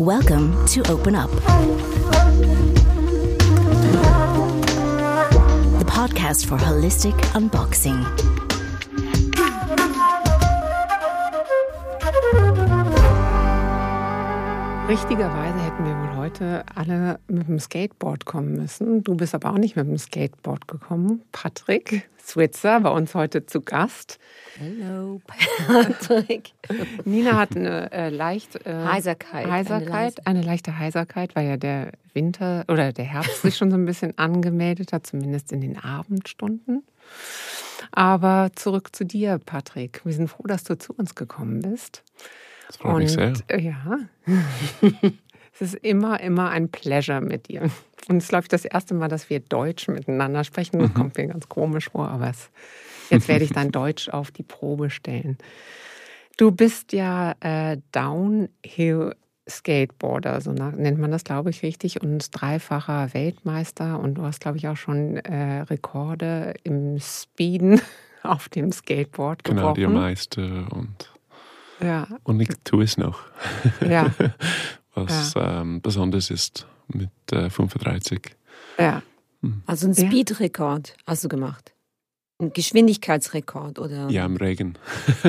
Welcome to Open Up, the podcast for holistic unboxing. Richtigerweise hätten wir wohl heute alle mit dem Skateboard kommen müssen. Du bist aber auch nicht mit dem Skateboard gekommen. Patrick Switzer bei uns heute zu Gast. Hallo, Patrick. Nina hat eine äh, leicht äh, Heiserkeit. Heiserkeit, eine, eine leichte Heiserkeit, weil ja der Winter oder der Herbst sich schon so ein bisschen angemeldet hat, zumindest in den Abendstunden. Aber zurück zu dir, Patrick. Wir sind froh, dass du zu uns gekommen bist. Das freut mich sehr. äh, ja, es ist immer, immer ein Pleasure mit dir. Und es ich, das erste Mal, dass wir Deutsch miteinander sprechen. Das kommt mir ganz komisch vor, aber es, jetzt werde ich dein Deutsch auf die Probe stellen. Du bist ja äh, Downhill Skateboarder, so nennt man das, glaube ich, richtig, und dreifacher Weltmeister. Und du hast, glaube ich, auch schon äh, Rekorde im Speeden auf dem Skateboard gebrochen. Kanadiermeister und, Ja, und ich tue es noch. ja, Was ähm, besonders ist mit äh, 35. ja. Also ein Ja. Speedrekord hast du gemacht. Ein Geschwindigkeitsrekord oder? Ja, im Regen.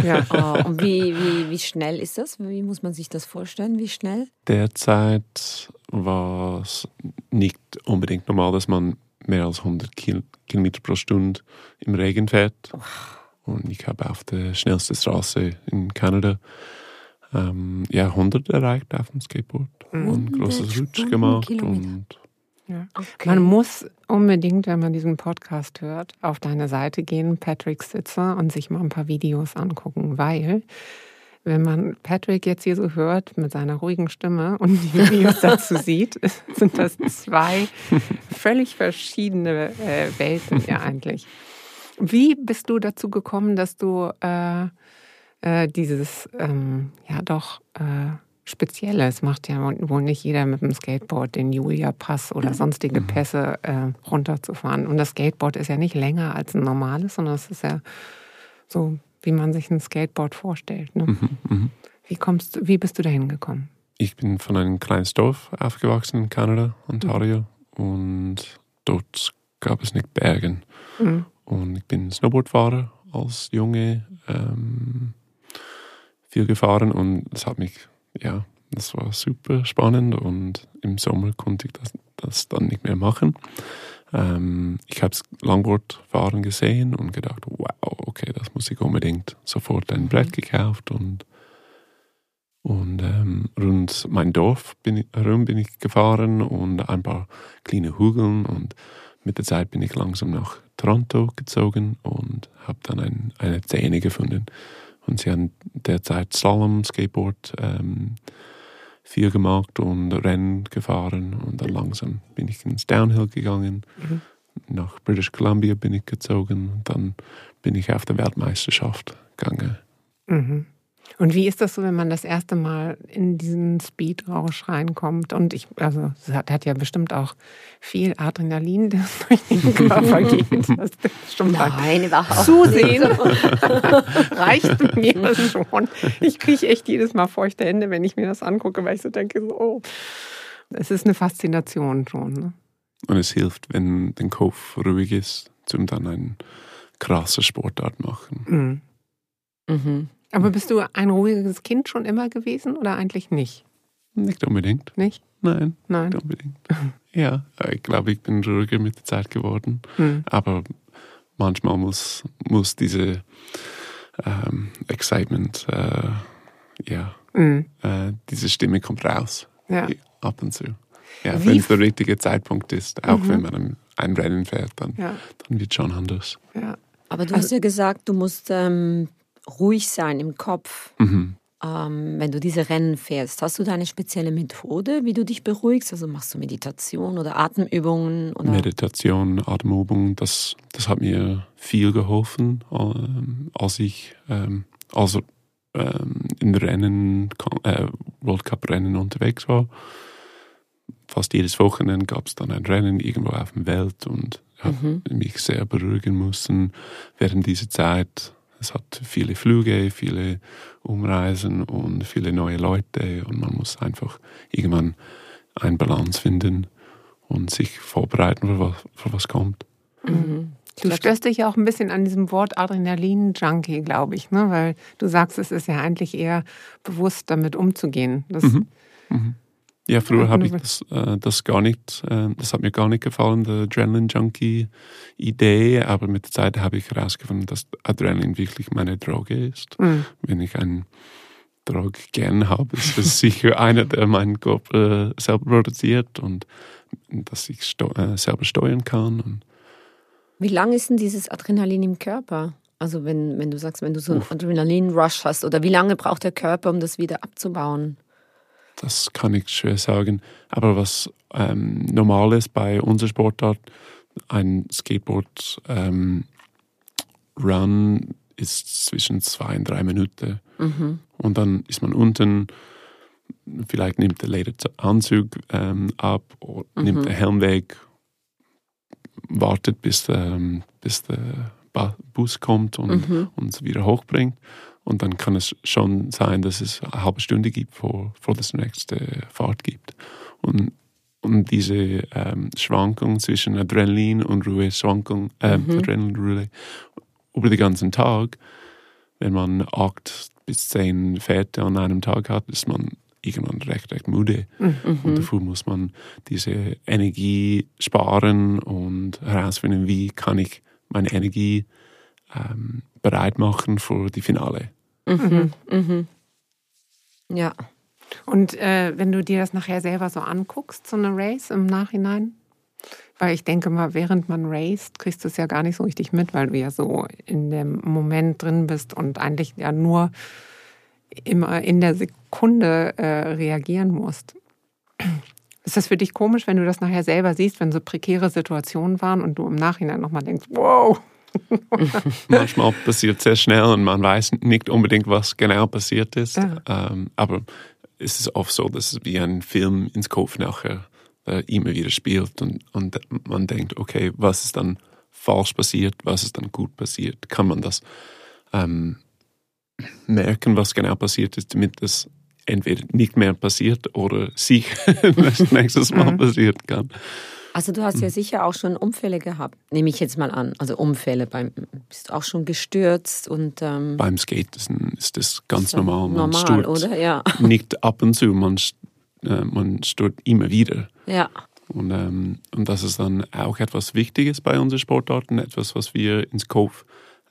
ja. Oh, und wie, wie, wie schnell ist das? Wie muss man sich das vorstellen? Wie schnell? Derzeit war es nicht unbedingt normal, dass man mehr als 100 Kil Kilometer pro Stunde im Regen fährt. Und ich habe auf der schnellsten Straße in Kanada ähm, ja, 100 erreicht auf dem Skateboard. Und ein großes Rutsch gemacht. Und Ja. Okay. Man muss unbedingt, wenn man diesen Podcast hört, auf deine Seite gehen, Patrick Sitzer, und sich mal ein paar Videos angucken, weil wenn man Patrick jetzt hier so hört mit seiner ruhigen Stimme und die Videos dazu sieht, sind das zwei völlig verschiedene äh, Welten ja eigentlich. Wie bist du dazu gekommen, dass du äh, äh, dieses ähm, ja doch äh, Spezielles macht ja wohl nicht jeder mit dem Skateboard den Julia-Pass oder sonstige Pässe äh, runterzufahren. Und das Skateboard ist ja nicht länger als ein normales, sondern es ist ja so, wie man sich ein Skateboard vorstellt. Ne? mhm, mhm. Wie kommst du, wie bist du dahin gekommen? Ich bin von einem kleinen Dorf aufgewachsen in Kanada, Ontario. Und dort gab es nicht Bergen. Mhm. Und ich bin Snowboardfahrer als Junge, ähm, viel gefahren und es hat mich, ja, das war super spannend und im Sommer konnte ich das, das dann nicht mehr machen. Ähm, ich habe Langboardfahren gesehen und gedacht, wow, okay, das muss ich unbedingt. Sofort ein Brett gekauft und und ähm, rund mein Dorf bin ich, herum bin ich gefahren und ein paar kleine Hügeln und mit der Zeit bin ich langsam nach Toronto gezogen und habe dann ein, eine Szene gefunden. Und sie haben derzeit Slalom, Skateboard ähm, viel gemacht und Rennen gefahren und dann langsam bin ich ins Downhill gegangen. Mhm. Nach British Columbia bin ich gezogen und dann bin ich auf der Weltmeisterschaft gegangen. Mhm. Und wie ist das so, wenn man das erste Mal in diesen Speedrausch reinkommt? Und ich, also, es hat, hat ja bestimmt auch viel Adrenalin, das durch den Körper geht. Das ein Nein, überhaupt Zusehen reicht mir schon. Ich kriege echt jedes Mal feuchte Hände, wenn ich mir das angucke, weil ich so denke, so, oh, es ist eine Faszination schon. Ne? Und es hilft, wenn der Kopf ruhig ist, zum dann einen krassen Sportart machen. Mhm. Mhm. Aber bist du ein ruhiges Kind schon immer gewesen oder eigentlich nicht? Nicht unbedingt. Nicht? Nein, Nein. nicht unbedingt. ja, ich glaube, ich bin ruhiger mit der Zeit geworden. Mhm. Aber manchmal muss, muss diese ähm, Excitement, äh, ja, Mhm. äh, diese Stimme kommt raus. Ja. Ab und zu. Ja, wenn es der richtige Zeitpunkt ist, auch Mhm. wenn man ein, ein Rennen fährt, dann, Ja, dann wird es schon anders. ja. Aber du hast ja gesagt, du musst ähm, ruhig sein im Kopf, Mhm. ähm, wenn du diese Rennen fährst. Hast du da eine spezielle Methode, wie du dich beruhigst? Also machst du Meditation oder Atemübungen? Oder? Meditation, Atemübung, das, das hat mir viel geholfen, ähm, als ich ähm, also, ähm, in Rennen, äh, World Cup Rennen unterwegs war. Fast jedes Wochenende gab es dann ein Rennen irgendwo auf der Welt und habe Mhm. mich sehr beruhigen müssen während dieser Zeit. Es hat viele Flüge, viele Umreisen und viele neue Leute und man muss einfach irgendwann eine Balance finden und sich vorbereiten, für was, für was kommt. Mhm. Du störst dich ja auch ein bisschen an diesem Wort Adrenalin-Junkie, glaube ich, ne? weil du sagst, es ist ja eigentlich eher bewusst, damit umzugehen. Das mhm. Mhm. Ja, früher habe ich das, äh, das gar nicht, äh, das hat mir gar nicht gefallen, die Adrenaline-Junkie-Idee, aber mit der Zeit habe ich herausgefunden, dass Adrenalin wirklich meine Droge ist. Mhm. Wenn ich einen Drog gern habe, ist das sicher einer, der meinen Körper äh, selber produziert und dass ich steu äh, selber steuern kann. Und Wie lange ist denn dieses Adrenalin im Körper? Also wenn, wenn du sagst, wenn du so einen Adrenalin-Rush hast, oder wie lange braucht der Körper, um das wieder abzubauen? Das kann ich schwer sagen. Aber was ähm, normal ist bei unserer Sportart, ein Skateboard ähm, Run ist zwischen zwei und drei Minuten. Mhm. Und dann ist man unten, vielleicht nimmt der Lederanzug ähm, ab, oder mhm. nimmt den Helm weg, wartet, bis, ähm, bis der Bus kommt und mhm. uns wieder hochbringt. Und dann kann es schon sein, dass es eine halbe Stunde gibt, vor, vor das nächste Fahrt gibt. Und, und diese ähm, Schwankung zwischen Adrenalin und Ruhe, Schwankung, äh, mhm. Adrenalin und Ruhe über den ganzen Tag, wenn man acht bis zehn Fährte an einem Tag hat, ist man irgendwann recht, recht müde. Mhm. Und dafür muss man diese Energie sparen und herausfinden, wie kann ich meine Energie ähm, bereit machen für die Finale. Mhm. Mhm. Ja. Und äh, wenn du dir das nachher selber so anguckst, so eine Race im Nachhinein, weil ich denke mal, während man raced, kriegst du es ja gar nicht so richtig mit, weil du ja so in dem Moment drin bist und eigentlich ja nur immer in der Sekunde äh, reagieren musst. Ist das für dich komisch, wenn du das nachher selber siehst, wenn so prekäre Situationen waren und du im Nachhinein nochmal denkst, wow, Manchmal passiert es sehr schnell und man weiß nicht unbedingt, was genau passiert ist. Ja. Ähm, aber es ist oft so, dass es wie ein Film ins Kopf nachher äh, immer wieder spielt und, und man denkt, okay, was ist dann falsch passiert, was ist dann gut passiert? Kann man das ähm, merken, was genau passiert ist, damit es entweder nicht mehr passiert oder sich das nächstes Mal mhm. passieren kann. Also du hast ja hm. sicher auch schon Unfälle gehabt, nehme ich jetzt mal an. Also Unfälle, beim, bist auch schon gestürzt und ähm, beim Skaten ist das ganz so normal. Man normal, stürzt oder? Ja. Nicht ab und zu, man, äh, man stürzt immer wieder. Ja. Und, ähm, und das ist dann auch etwas Wichtiges bei unseren Sportarten, etwas, was wir ins Kopf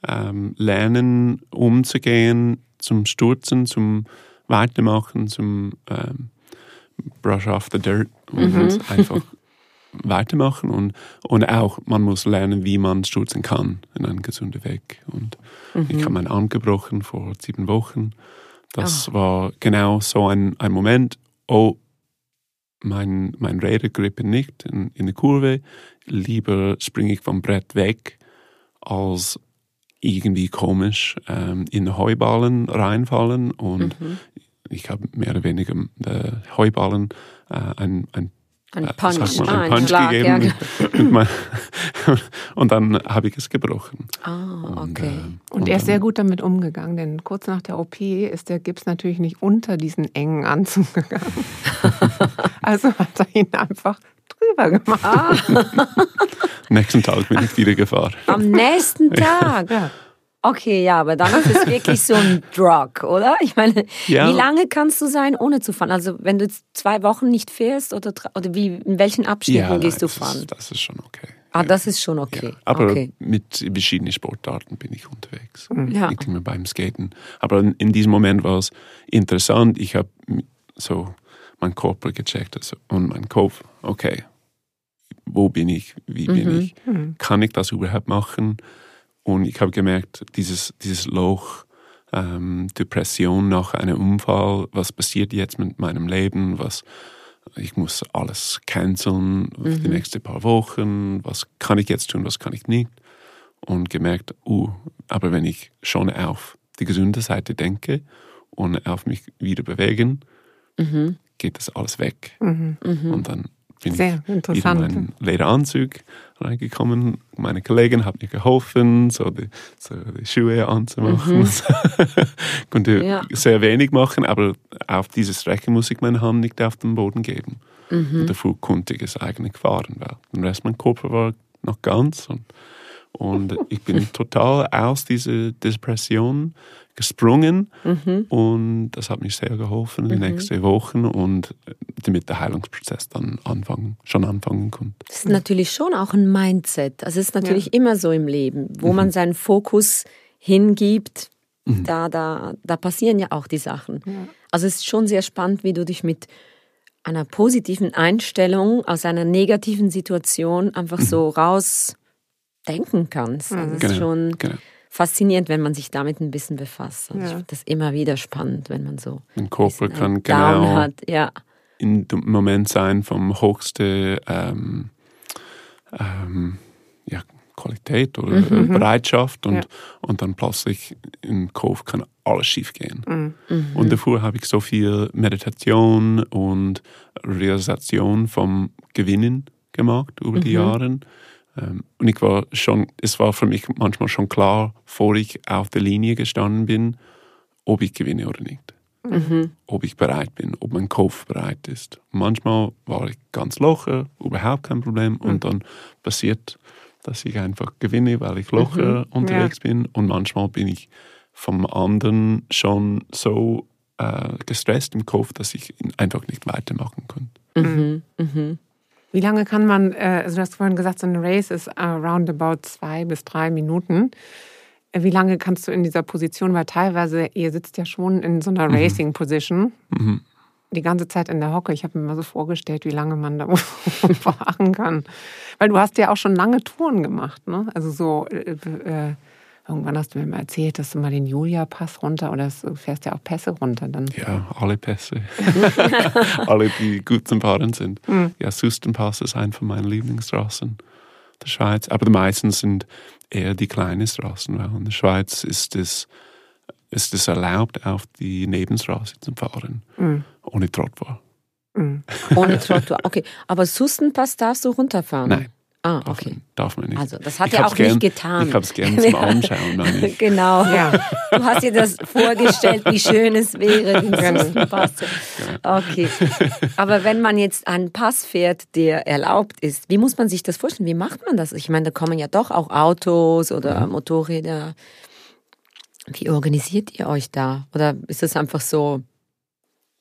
ähm, lernen, umzugehen, zum Stürzen, zum Weitermachen, zum ähm, Brush off the Dirt und mhm. einfach weitermachen und, und auch man muss lernen, wie man stürzen kann in einen gesunden Weg. Und mhm. ich habe meinen Arm gebrochen vor sieben Wochen. Das oh. war genau so ein, ein Moment, oh, mein, mein Räder grippen nicht in, in der Kurve, lieber springe ich vom Brett weg, als irgendwie komisch ähm, in Heuballen reinfallen und mhm. ich habe mehr oder weniger äh, Heuballen äh, ein, ein ein Punch, mal, einen ah, Punch Schlag, gegeben. Ja. und dann habe ich es gebrochen. Ah, okay. Äh, und, und, und er ist sehr gut damit umgegangen, denn kurz nach der OP ist der Gips natürlich nicht unter diesen engen Anzug gegangen. also hat er ihn einfach drüber gemacht. Nächsten Tag bin ich wieder gefahren. Am nächsten Tag? ja. Okay, ja, aber dann ist es wirklich so ein Drug, oder? Ich meine, ja. wie lange kannst du sein, ohne zu fahren? Also wenn du jetzt zwei Wochen nicht fährst oder, oder wie, in welchen Abschnitten ja, gehst du fahren? Ist, das ist schon okay. Ah, das ist schon okay. aber okay. mit verschiedenen Sportarten bin ich unterwegs. Mhm. Ja. Nicht immer beim Skaten. Aber in diesem Moment war es interessant. Ich habe so meinen Körper gecheckt also, und meinen Kopf. Okay, wo bin ich? Wie bin mhm. ich? Mhm. Kann ich das überhaupt machen? Und ich habe gemerkt, dieses, dieses Loch, ähm, Depression nach einem Unfall, was passiert jetzt mit meinem Leben, was ich muss alles canceln für die mhm. nächsten paar Wochen, was kann ich jetzt tun, was kann ich nicht. Und gemerkt, uh, aber wenn ich schon auf die gesunde Seite denke und auf mich wieder bewegen, mhm. geht das alles weg. Mhm. mhm. Und dann bin Sehr ich interessant. in meinen Lederanzug reingekommen. Meine Kollegin hat mir geholfen, so die, so die Schuhe anzumachen. Mhm. Konnte Ja. sehr wenig machen, aber auf diese Strecke muss ich meine Hand nicht auf den Boden geben. Mhm. Und dafür konnte ich es eigentlich fahren, weil den Rest mein Körper war noch ganz und, und ich bin total aus dieser Depression gesprungen Mhm. und das hat mir sehr geholfen die nächsten Wochen und damit der Heilungsprozess dann anfangen, schon anfangen konnte. Das ist natürlich schon auch ein Mindset. Also es ist natürlich immer so im Leben, wo man seinen Fokus hingibt, da, da, da passieren ja auch die Sachen. Also es ist schon sehr spannend, wie du dich mit einer positiven Einstellung aus einer negativen Situation einfach so rausdenken kannst. Also es ist schon genau. faszinierend, wenn man sich damit ein bisschen befasst. Also ich Ja. finde das immer wieder spannend, wenn man so Mein Körper ein kann Down genau hat. Ja. in dem Moment sein vom höchsten ähm, ähm, ja, Qualität oder äh, Bereitschaft und, Ja. und dann plötzlich im Kopf kann alles schief gehen. Mhm. Und davor habe ich so viel Meditation und Realisation vom Gewinnen gemacht über die Jahre. Ähm, Und ich war schon, es war für mich manchmal schon klar, bevor ich auf der Linie gestanden bin, ob ich gewinne oder nicht. Ob ich bereit bin, ob mein Kopf bereit ist. Manchmal war ich ganz locker, überhaupt kein Problem. Und dann passiert, dass ich einfach gewinne, weil ich locker unterwegs bin. Und manchmal bin ich vom anderen schon so äh, gestresst im Kopf, dass ich einfach nicht weitermachen konnte. Wie lange kann man, äh, also du hast vorhin gesagt, so eine Race ist around about zwei bis drei Minuten. Äh, Wie lange kannst du in dieser Position, weil teilweise, ihr sitzt ja schon in so einer Mhm. Racing-Position, die ganze Zeit in der Hocke. Ich habe mir mal so vorgestellt, wie lange man da verharren kann. Weil du hast ja auch schon lange Touren gemacht, ne? Also so, äh, äh, irgendwann hast du mir mal erzählt, dass du mal den Julia-Pass runter oder du fährst ja auch Pässe runter dann. Ja, alle Pässe. alle, die gut zum Fahren sind. Ja, Sustenpass ist eine von meinen Lieblingsstraßen der Schweiz. Aber die meisten sind eher die kleinen Straßen, weil in der Schweiz ist es, ist es erlaubt, auf die Nebenstraße zu fahren. Ohne Trottoir. Ohne Trottoir. Okay, aber Sustenpass darfst du runterfahren? Nein. Ah, Darf, okay. man, darf man nicht. Also, das hat Ich er auch nicht gern, getan. Ich habe es gerne zum Anschauen. meine. Genau. Ja. Du hast dir das vorgestellt, wie schön es wäre, den Sustenpass. zu- Okay. Aber wenn man jetzt einen Pass fährt, der erlaubt ist, wie muss man sich das vorstellen? Wie macht man das? Ich meine, da kommen ja doch auch Autos oder Motorräder. Wie organisiert ihr euch da? Oder ist es einfach so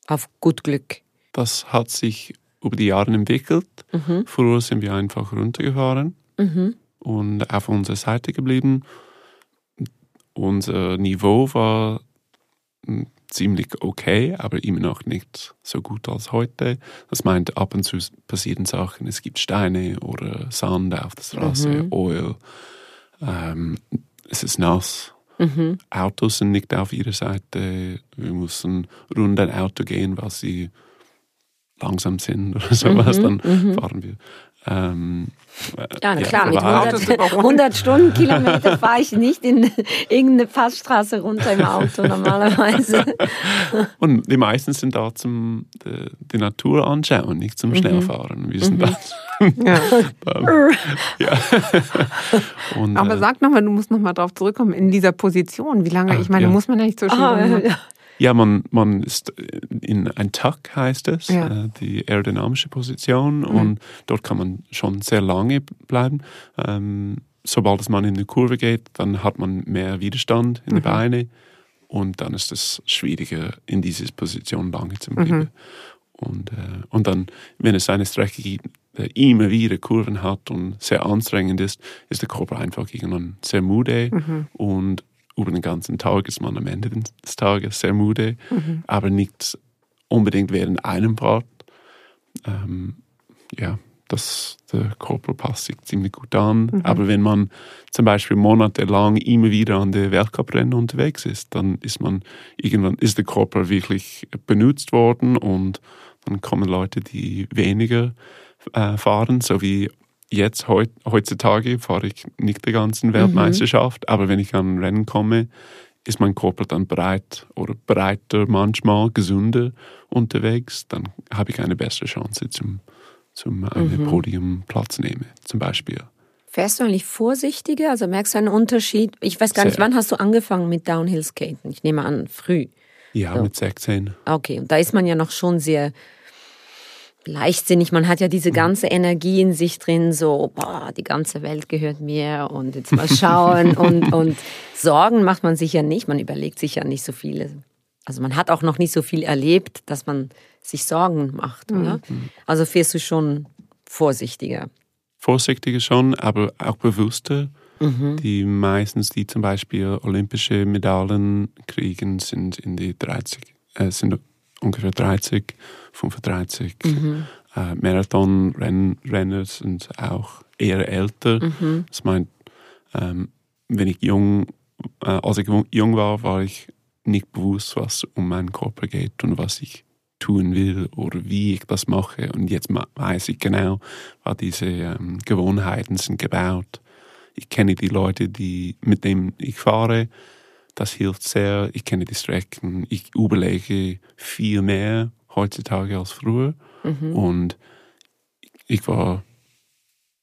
auf gut Glück? Das hat sich über die Jahre entwickelt. Früher sind wir einfach runtergefahren und auf unserer Seite geblieben. Unser Niveau war mm, ziemlich okay, aber immer noch nicht so gut als heute. Das meint, ab und zu passieren Sachen. Es gibt Steine oder Sand auf der Straße, Öl. Ähm, es ist nass. Autos sind nicht auf ihrer Seite. Wir müssen rund ein Auto gehen, weil sie langsam sind oder sowas. Dann fahren wir. Ähm, äh, Ja, na klar, mit aber 100, 100 Stundenkilometer fahre ich nicht in irgendeine Passstraße runter im Auto normalerweise. Und die meisten sind da zum die, die Natur anschauen, nicht zum Schnellfahren. Wir sind da. Ja. ja. Und, Aber äh, sag nochmal, du musst nochmal drauf zurückkommen, in dieser Position. Wie lange, Ah, ich meine, ja. muss man ja nicht so schön. Ah, ja. Man, man ist in ein Tuck, heißt es, Ja. äh, die aerodynamische Position und dort kann man schon sehr lange bleiben. Ähm, sobald es man in die Kurve geht, dann hat man mehr Widerstand in den Beinen und dann ist es schwieriger, in diese Position lange zu bleiben. Und, äh, und dann, wenn es eine Strecke gibt, der immer wieder Kurven hat und sehr anstrengend ist, ist der Körper einfach irgendwann sehr müde und über den ganzen Tag ist man am Ende des Tages sehr müde, aber nicht unbedingt während einem Part. Ähm, ja, das, der Körper passt sich ziemlich gut an. Aber wenn man zum Beispiel monatelang immer wieder an der Weltcuprennen unterwegs ist, dann ist man irgendwann ist der Körper wirklich benutzt worden und dann kommen Leute, die weniger äh, fahren, so wie jetzt heut, heutzutage fahre ich nicht die ganzen Weltmeisterschaft, aber wenn ich an ein Rennen komme, ist mein Körper dann bereit oder breiter manchmal, gesünder unterwegs, dann habe ich eine bessere Chance zum, zum einem mhm. Podium Platz nehme, zum Beispiel. Fährst du eigentlich vorsichtiger? Also merkst du einen Unterschied? Ich weiß gar Sehr. nicht, wann hast du angefangen mit Downhill-Skaten? Ich nehme an, früh. Ja, so. mit 16. Okay, und da ist man ja noch schon sehr leichtsinnig. Man hat ja diese mhm. ganze Energie in sich drin, so, boah, die ganze Welt gehört mir und jetzt mal schauen. und, und Sorgen macht man sich ja nicht. Man überlegt sich ja nicht so viele. Also man hat auch noch nicht so viel erlebt, dass man sich Sorgen macht, oder? Mhm. Also fährst du schon vorsichtiger vorsichtiger schon, aber auch bewusster. Mhm. Die meistens, die zum Beispiel olympische Medaillen kriegen, sind in die 30, äh, sind ungefähr 30, 35. Mhm. Äh, Marathonrenner sind auch eher älter. Mhm. Das meint, ähm, wenn ich jung, äh, als ich jung war, war ich nicht bewusst, was um meinen Körper geht und was ich tun will oder wie ich das mache. Und jetzt weiß ich genau, was diese ähm, Gewohnheiten sind gebaut. Ich kenne die Leute, die, mit denen ich fahre. Das hilft sehr. Ich kenne die Strecken. Ich überlege viel mehr heutzutage als früher. Mhm. Und ich war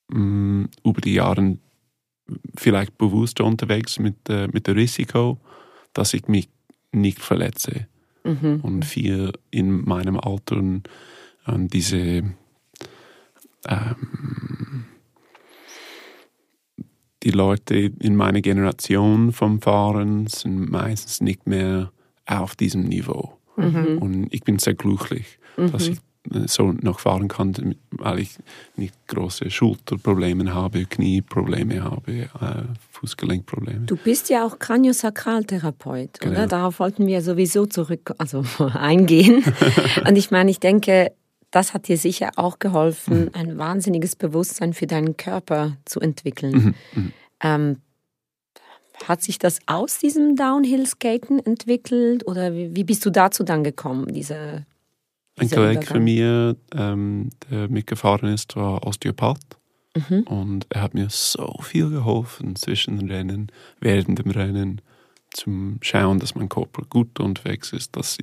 mh, mm, über die Jahre vielleicht bewusster unterwegs mit, äh, mit dem Risiko, dass ich mich nicht verletze mhm. und viel in meinem Alter und diese ähm, die Leute in meiner Generation vom Fahren sind meistens nicht mehr auf diesem Niveau. Mhm. Und ich bin sehr glücklich, mhm. dass ich so noch fahren kann, weil ich nicht große Schulterprobleme habe, Knieprobleme habe, äh, Fußgelenkprobleme. Du bist ja auch Kraniosakraltherapeut, genau. oder? Darauf wollten wir sowieso zurück, also eingehen. Und ich meine, ich denke, das hat dir sicher auch geholfen, mhm. ein wahnsinniges Bewusstsein für deinen Körper zu entwickeln. Mhm. Mhm. Ähm, hat sich das aus diesem Downhill-Skaten entwickelt oder wie, wie, bist du dazu dann gekommen, diese ein Kollege von mir, ähm, der mitgefahren ist, war Osteopath. Mhm. Und er hat mir so viel geholfen zwischen den Rennen, während dem Rennen, zum Schauen, dass mein Körper gut unterwegs ist, dass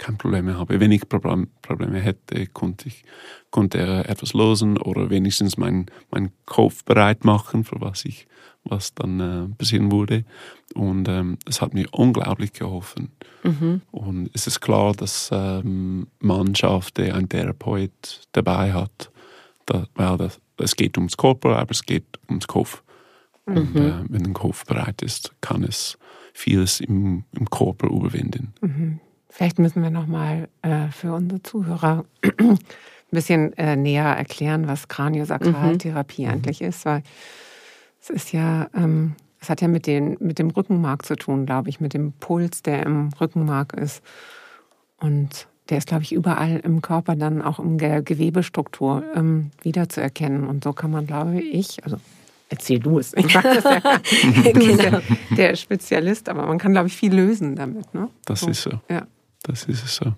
keine Probleme habe. Wenn ich Problem, Probleme hätte, konnte, ich, konnte er etwas lösen oder wenigstens meinen mein Kopf bereit machen, für was ich was dann äh, passieren wurde. Und ähm, es hat mir unglaublich geholfen. Mhm. Und es ist klar, dass ähm, Mannschaft, der einen Therapeut dabei hat, da, weil das, es geht ums Körper, aber es geht ums Kopf. Mhm. Und äh, wenn der Kopf bereit ist, kann es vieles im, im Körper überwinden. Mhm. Vielleicht müssen wir nochmal äh, für unsere Zuhörer ein bisschen äh, näher erklären, was Kraniosakraltherapie mhm. eigentlich ist, weil es ist ja, ähm, es hat ja mit, den, mit dem Rückenmark zu tun, glaube ich, mit dem Puls, der im Rückenmark ist. Und der ist, glaube ich, überall im Körper dann auch in der Gewebestruktur ähm, wiederzuerkennen. Und so kann man, glaube ich, also erzähl du es. Ich das ja. du bist ja der Spezialist, aber man kann, glaube ich, viel lösen damit. Ne? Das so. ist so. Ja. Das ist es so.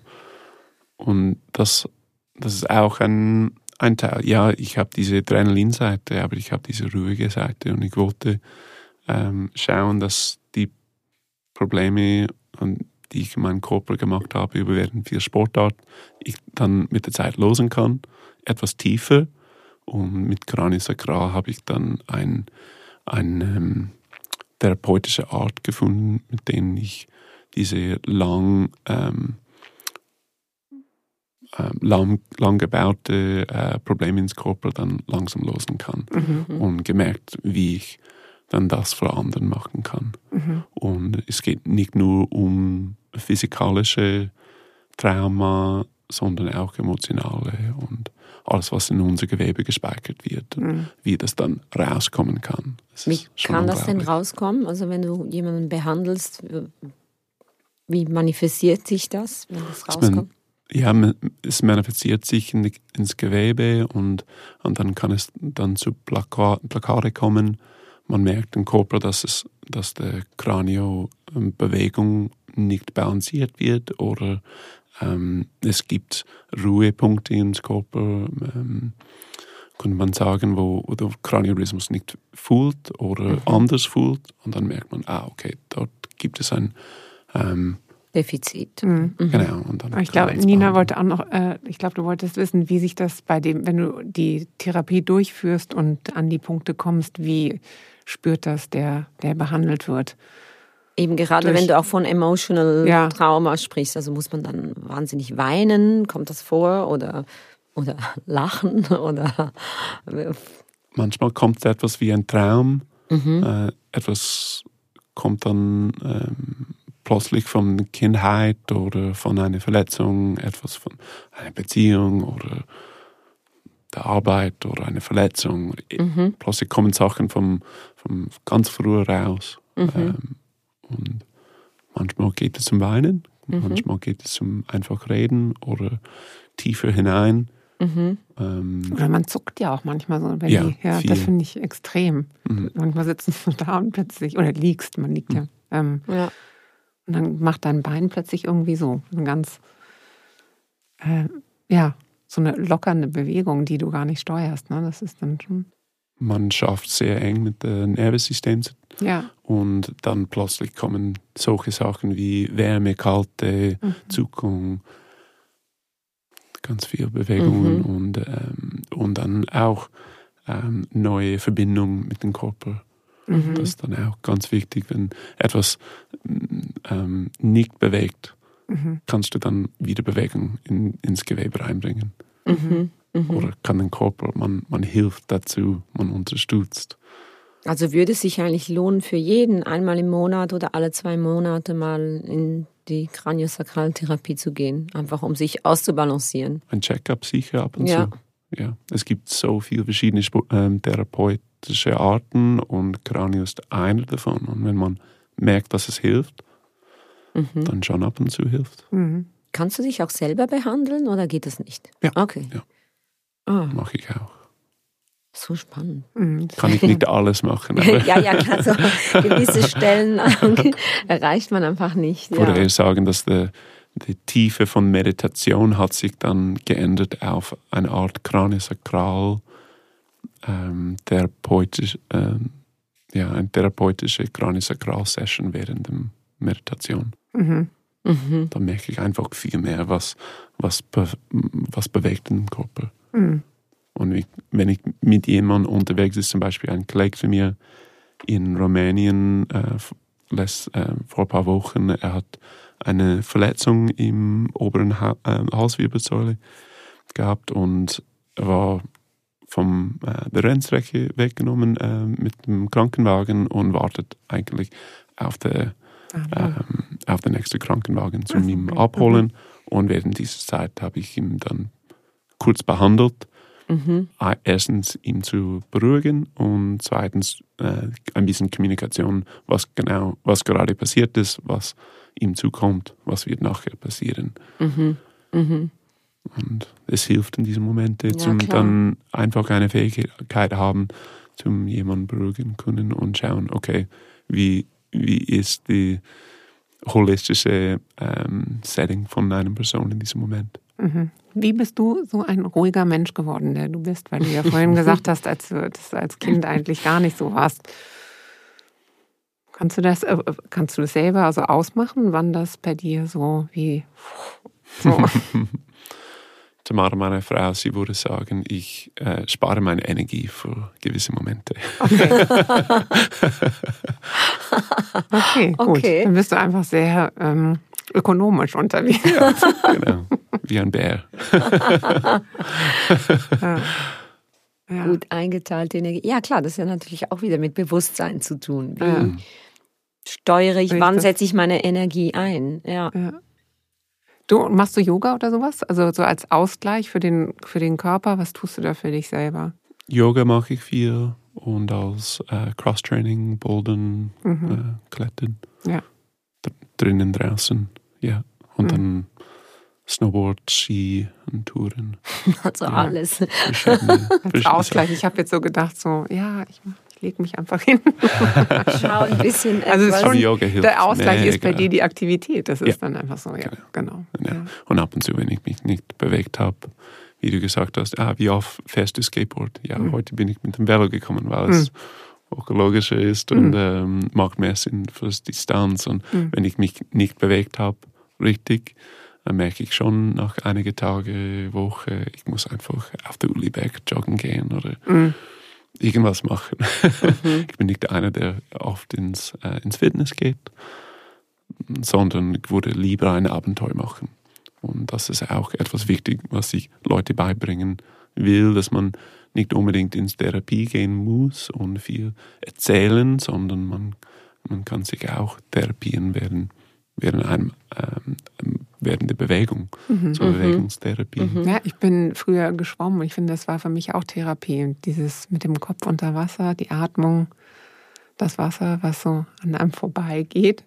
Und das, das ist auch ein, ein Teil. Ja, ich habe diese Adrenalin-Seite, aber ich habe diese ruhige Seite und ich wollte ähm, schauen, dass die Probleme, die ich in meinem Körper gemacht habe, über während vier Sportarten, ich dann mit der Zeit lösen kann, etwas tiefer. Und mit Craniosacral habe ich dann ein, eine ähm, therapeutische Art gefunden, mit dem ich diese lang ähm, äh, lang, lang gebaute äh, Probleme ins Körper dann langsam lösen kann. Mhm. Und gemerkt, wie ich dann das für anderen machen kann. Mhm. Und es geht nicht nur um physikalische Trauma, sondern auch emotionale und alles, was in unser Gewebe gespeichert wird, mhm. wie das dann rauskommen kann. Das wie kann das denn rauskommen? Also wenn du jemanden behandelst, wie manifestiert sich das, wenn das rauskommt? ja, es manifestiert sich in die, ins Gewebe und, und dann kann es dann zu Plaka Plakare kommen. Man merkt im Körper, dass, es, dass der Kranio-Bewegung nicht balanciert wird oder ähm, es gibt Ruhepunkte ins Körper, ähm, könnte man sagen, wo, wo der Kraniorismus nicht fühlt oder mhm. anders fühlt und dann merkt man, ah, okay, dort gibt es ein ähm, Defizit. Mhm. Genau. Und dann Ich glaube, Nina wollte auch noch, äh, ich glaube, du wolltest wissen, wie sich das bei dem, wenn du die Therapie durchführst und an die Punkte kommst, wie spürt das der, der behandelt wird? Eben gerade, Durch- wenn du auch von emotional Ja. Trauma sprichst, also muss man dann wahnsinnig weinen, kommt das vor oder oder lachen oder Manchmal kommt etwas wie ein Traum. Mhm. Äh, etwas kommt dann ähm, plötzlich von Kindheit oder von einer Verletzung, etwas von einer Beziehung oder der Arbeit oder einer Verletzung. Mhm. Plötzlich kommen Sachen vom, vom ganz früher raus. Mhm. Ähm, und manchmal geht es zum Weinen, Mhm. manchmal geht es zum einfach reden oder tiefer hinein. Mhm. Ähm, Oder man zuckt ja auch manchmal so. Wenn Ja, die, ja viel. das finde ich extrem. mhm. Manchmal sitzt du da und plötzlich, oder liegst, man liegt ja. Ähm, ja. Und dann macht dein Bein plötzlich irgendwie so. Eine ganz, äh, ja, so eine lockernde Bewegung, die du gar nicht steuerst. Ne? Das ist dann schon, man schafft sehr eng mit dem Nervensystem ja. Und dann plötzlich kommen solche Sachen wie Wärme, Kalte, Mhm. Zuckung, ganz viele Bewegungen Mhm. und, ähm, und dann auch ähm, neue Verbindungen mit dem Körper. Mhm. Das ist dann auch ganz wichtig, wenn etwas ähm, nicht bewegt, Mhm. kannst du dann wieder Bewegung in, ins Gewebe reinbringen. Mhm. Mhm. Oder kann den Körper, man, man hilft dazu, man unterstützt. Also würde es sich eigentlich lohnen für jeden, einmal im Monat oder alle zwei Monate mal in die Kraniosakraltherapie zu gehen, einfach um sich auszubalancieren. Ein Check-up sicher ab und Ja. zu. Ja, es gibt so viele verschiedene ähm, therapeutische Arten und Kranio ist einer davon. Und wenn man merkt, dass es hilft, Mhm. dann schon ab und zu hilft. Mhm. Kannst du dich auch selber behandeln oder geht das nicht? Ja. Okay. Ja. Ah, Mache ich auch. so spannend. Mhm. Kann ich nicht alles machen, aber ja, ja, klar, so gewisse Stellen erreicht man einfach nicht. ich würde Ja. eher sagen, dass die, die Tiefe von Meditation hat sich dann geändert auf eine Art Kraniosakral ähm, therapeutisch, ähm, ja, eine therapeutische Kraniosakral-Session während der Meditation. Mhm. Mhm. da merke ich einfach viel mehr, was, was, be was bewegt den Körper. Mhm. Und ich, wenn ich mit jemandem unterwegs ist, zum Beispiel ein Kollege von mir in Rumänien äh, äh, vor ein paar Wochen, er hat eine Verletzung im oberen ha äh, Halswirbelsäule gehabt und war vom äh, der Rennstrecke weggenommen äh, mit dem Krankenwagen und wartet eigentlich auf der Ah, ähm, auf den nächsten Krankenwagen zu Ach so, ihm okay. abholen. Und während dieser Zeit habe ich ihn dann kurz behandelt. Mhm. Erstens, ihn zu beruhigen und zweitens äh, ein bisschen Kommunikation, was genau, was gerade passiert ist, was ihm zukommt, was wird nachher passieren. Mhm. Mhm. Und es hilft in diesen Momenten, Ja, zum klar. dann einfach eine Fähigkeit haben, zum jemanden beruhigen können und schauen, okay, wie, wie ist die holistische ähm, Setting von einer Person in diesem Moment. Mhm. Wie bist du so ein ruhiger Mensch geworden, der du bist? Weil du ja vorhin gesagt hast, als du das als Kind eigentlich gar nicht so warst. Kannst du das, äh, kannst du das selber also ausmachen, wann das bei dir so wie so? Tamara, meine Frau, sie würde sagen, ich äh, spare meine Energie für gewisse Momente. Okay. okay, gut. Okay. Dann bist du einfach sehr ähm, ökonomisch unterwegs. genau. Wie ein Bär. Ja. Ja. Gut eingeteilte Energie. Ja, klar, das hat ja natürlich auch wieder mit Bewusstsein zu tun. Wie Ja. steuere ich, wann setze ich meine Energie ein? Ja. Ja. Du machst du Yoga oder sowas? Also so als Ausgleich für den, für den Körper, was tust du da für dich selber? Yoga mache ich viel und als äh, Cross-Training, Bouldern, Mhm. äh, Klettern. Ja. Drinnen, draußen, ja. Und Mhm. dann Snowboard, Ski und Touren. Also Ja. alles. Verschiedene, Ausgleich. Ich habe jetzt so gedacht, so, ja, ich, mach- ich lege mich einfach hin. Schau ein bisschen Also es ist schon, Yoga hilft der Ausgleich ist bei mega. dir die Aktivität. Das ist Ja. dann einfach so, ja, genau. Ja. Ja. Und ab und zu, wenn ich mich nicht bewegt habe, wie du gesagt hast, ah, wie oft fährst du Skateboard? Ja, Mhm. heute bin ich mit dem Velo gekommen, weil es ökologischer ist und Mhm. ähm, macht mehr Sinn für die Distanz. Und Mhm. wenn ich mich nicht bewegt habe richtig, dann merke ich schon nach einigen Tagen, Woche, ich muss einfach auf der Uliberg joggen gehen oder mhm. irgendwas machen. Mhm. Ich bin nicht einer, der oft ins, äh, ins Fitness geht, sondern ich würde lieber ein Abenteuer machen. Und das ist auch etwas wichtig, was ich Leute beibringen will, dass man nicht unbedingt ins Therapie gehen muss und viel erzählen, sondern man, man kann sich auch therapieren während, während, einem, ähm, während der Bewegung, mhm. so Bewegungstherapie. Mhm. Ja, ich bin früher geschwommen und ich finde, das war für mich auch Therapie. Dieses mit dem Kopf unter Wasser, die Atmung, das Wasser, was so an einem vorbeigeht.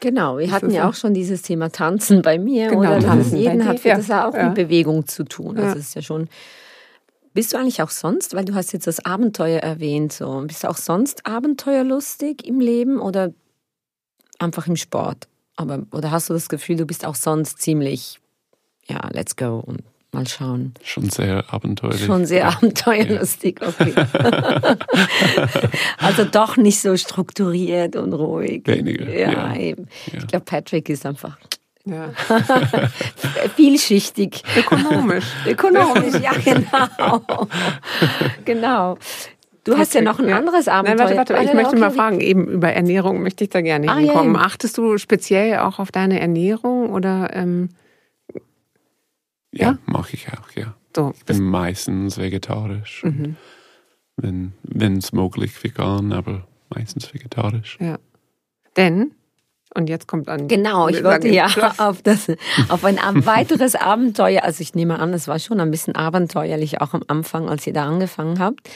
Genau, wir hatten ja auch schon dieses Thema Tanzen bei mir. Genau, oder? Tanzen jeden hat für das auch ja. mit Bewegung zu tun. Also es ist ja schon bist du eigentlich auch sonst, weil du hast jetzt das Abenteuer erwähnt, so, bist du auch sonst abenteuerlustig im Leben oder einfach im Sport? Aber, oder hast du das Gefühl, du bist auch sonst ziemlich, ja, let's go und mal schauen? Schon sehr abenteuerlich. Schon sehr ja. abenteuerlustig, okay. also doch nicht so strukturiert und ruhig. Weniger. Ja, ja. eben. Ja. Ich glaube, Patrick ist einfach ja. Vielschichtig. Ökonomisch. Ökonomisch, ja, genau. genau. Du hast ja noch ein anderes Abenteuer. Nein, warte, warte, ich möchte mal fragen, eben über Ernährung möchte ich da gerne ah, hinkommen. Ja, Achtest du speziell auch auf deine Ernährung oder? Ähm, ja, ja? mache ich auch, ja. So, ich bin meistens vegetarisch. Mhm. Wenn es möglich vegan, aber meistens vegetarisch. Ja. Denn und jetzt kommt an. Genau, ich wollte ja auf, das, auf ein weiteres Abenteuer. Also ich nehme an, es war schon ein bisschen abenteuerlich auch am Anfang, als ihr da angefangen habt.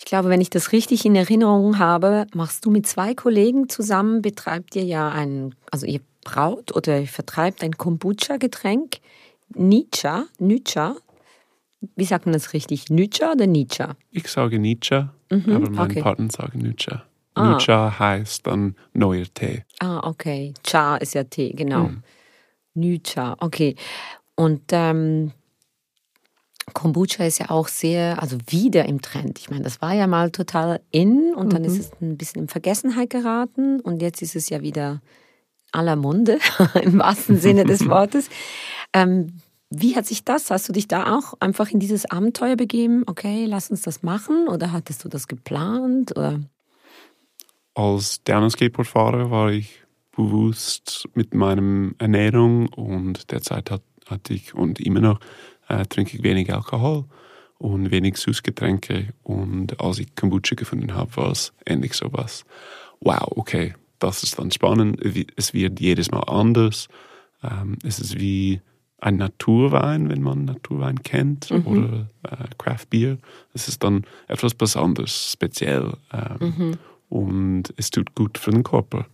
Ich glaube, wenn ich das richtig in Erinnerung habe, machst du mit zwei Kollegen zusammen, betreibt ihr ja ein, also ihr braut oder ihr vertreibt ein Kombucha-Getränk. Nietzsche, Nietzsche. Wie sagt man das richtig? Nietzsche oder Nietzsche? Ich sage Nietzsche, mhm, aber meine okay. Partner sagen Nietzsche. Ah. Cha heißt dann neuer Tee. Ah, okay. Cha ist ja Tee, genau. Hm. Nücha, okay. Und ähm, Kombucha ist ja auch sehr, also wieder im Trend. Ich meine, das war ja mal total in und dann mhm. ist es ein bisschen in Vergessenheit geraten und jetzt ist es ja wieder aller Munde, im wahrsten Sinne des Wortes. Ähm, wie hat sich das? Hast du dich da auch einfach in dieses Abenteuer begeben? Okay, lass uns das machen oder hattest du das geplant? Oder? als Downhill-Skateboardfahrer war ich bewusst mit meiner Ernährung und derzeit hat, hatte ich und immer noch äh, trinke ich wenig Alkohol und wenig Süßgetränke und als ich Kombucha gefunden habe, war es endlich sowas. Wow, okay, das ist dann spannend. Es wird jedes Mal anders. Ähm, es ist wie ein Naturwein, wenn man Naturwein kennt, mhm. oder äh, Craft Beer. Es ist dann etwas Besonderes, speziell. Ähm, mhm und es tut gut für den Körper.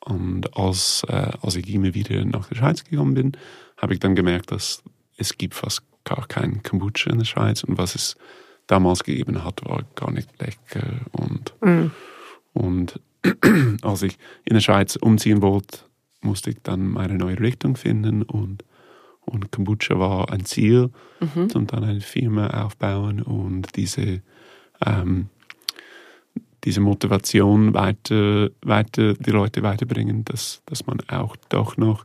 Und als, äh, als ich immer wieder nach der Schweiz gekommen bin, habe ich dann gemerkt, dass es gibt fast gar keinen Kombucha in der Schweiz und was es damals gegeben hat, war gar nicht lecker. Und, mhm. und als ich in der Schweiz umziehen wollte, musste ich dann meine neue Richtung finden und, und Kombucha war ein Ziel mhm. und dann eine Firma aufbauen und diese ähm, diese Motivation weiter, weiter die Leute weiterbringen, dass, dass man auch doch noch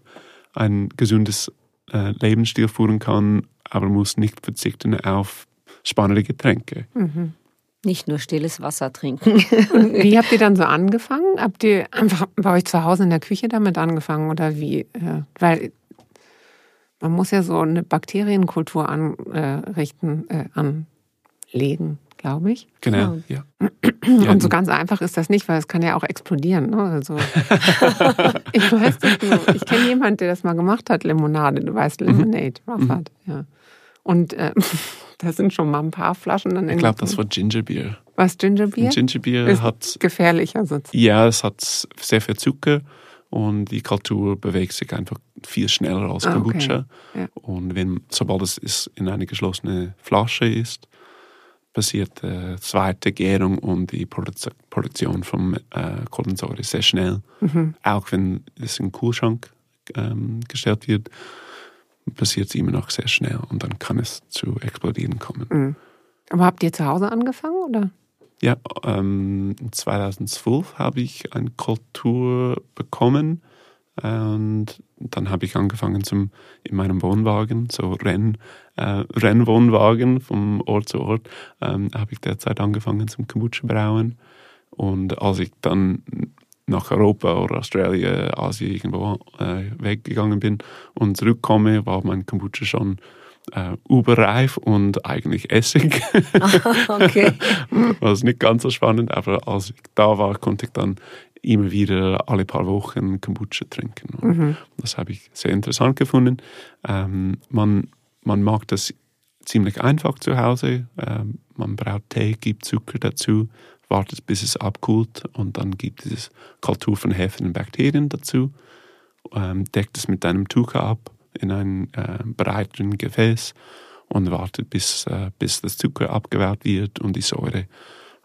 ein gesundes äh, Lebensstil führen kann, aber muss nicht verzichten auf spannende Getränke. Mhm. Nicht nur stilles Wasser trinken. wie habt ihr dann so angefangen? Habt ihr einfach bei euch zu Hause in der Küche damit angefangen oder wie? Äh, weil man muss ja so eine Bakterienkultur anrichten, äh, anlegen glaube ich. Genau, ja. Und so ganz einfach ist das nicht, weil es kann ja auch explodieren. Ne? Also, ich weiß nicht, ich kenne jemanden, der das mal gemacht hat, Limonade, du weißt, mhm. Lemonade, mhm. Raffat, ja. Und äh, da sind schon mal ein paar Flaschen dann Ich glaube, das war Gingerbier. Was Gingerbier? Gingerbier ist hat gefährlicher sozusagen. Ja, es hat sehr viel Zucker und die Kultur bewegt sich einfach viel schneller als ah, Kombucha. Okay. Ja. Und wenn, sobald es in eine geschlossene Flasche ist, passiert äh, zweite Gärung und die Produ Produktion von äh, Kohlensäure sehr schnell. Mhm. Auch wenn es in den Kühlschrank ähm, gestellt wird, passiert es immer noch sehr schnell und dann kann es zu explodieren kommen. Mhm. Aber habt ihr zu Hause angefangen oder? Ja, ähm, 2012 habe ich eine Kultur bekommen. Und dann habe ich angefangen zum, in meinem Wohnwagen, so Renn, äh, Rennwohnwagen vom Ort zu Ort, ähm, habe ich derzeit angefangen zum Kombucha brauen. Und als ich dann nach Europa oder Australien, Asien irgendwo äh, weggegangen bin und zurückkomme, war mein Kombucha schon äh, überreif und eigentlich Essig. okay. Was nicht ganz so spannend, aber als ich da war, konnte ich dann immer wieder alle paar Wochen Kombucha trinken. Mhm. Das habe ich sehr interessant gefunden. Ähm, man, man mag das ziemlich einfach zu Hause. Ähm, man braucht Tee, gibt Zucker dazu, wartet bis es abkühlt und dann gibt es Kultur von Hefen und Bakterien dazu, ähm, deckt es mit einem Tuch ab in ein äh, breiteren Gefäß und wartet bis, äh, bis das Zucker abgebaut wird und die Säure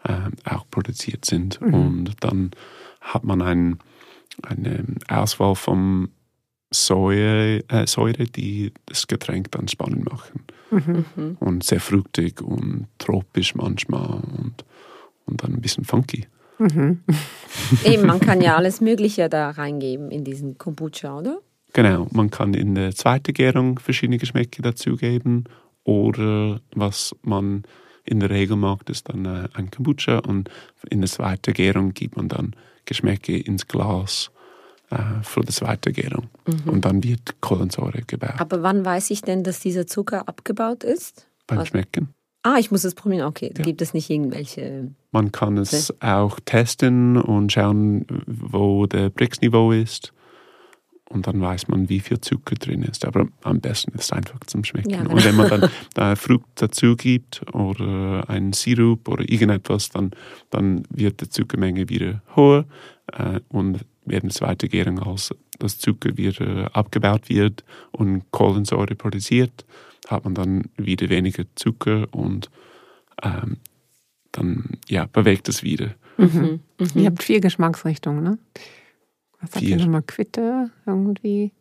äh, auch produziert sind. Mhm. Und dann hat man ein, eine Auswahl von Säure, äh, Säure, die das Getränk dann spannend machen. Mhm. Und sehr fruchtig und tropisch manchmal und, und dann ein bisschen funky. Mhm. Eben, man kann ja alles Mögliche da reingeben in diesen Kombucha, oder? Genau, man kann in der zweiten Gärung verschiedene Geschmäcke dazugeben oder was man in der Regel mag, ist dann äh, ein Kombucha und in der zweiten Gärung gibt man dann Geschmäcke ins Glas äh, für die zweite Gärung mhm. und dann wird Kohlensäure gebaut. Aber wann weiß ich denn, dass dieser Zucker abgebaut ist? Beim also, Schmecken. Ah, ich muss es probieren. Okay, da ja. gibt es nicht irgendwelche. Man kann es auch testen und schauen, wo der Brix-Niveau ist und dann weiß man, wie viel Zucker drin ist. Aber am besten ist es einfach zum Schmecken. Ja, genau. Und wenn man dann da Frucht dazu gibt oder einen Sirup oder irgendetwas, dann, dann wird die Zuckermenge wieder höher äh, und während es weitergehen, als das Zucker wieder abgebaut wird und Kohlensäure produziert, hat man dann wieder weniger Zucker und ähm, dann ja, bewegt es wieder. Mhm. Mhm. Ihr habt vier Geschmacksrichtungen, ne? Was habt ihr nochmal? Quitte irgendwie?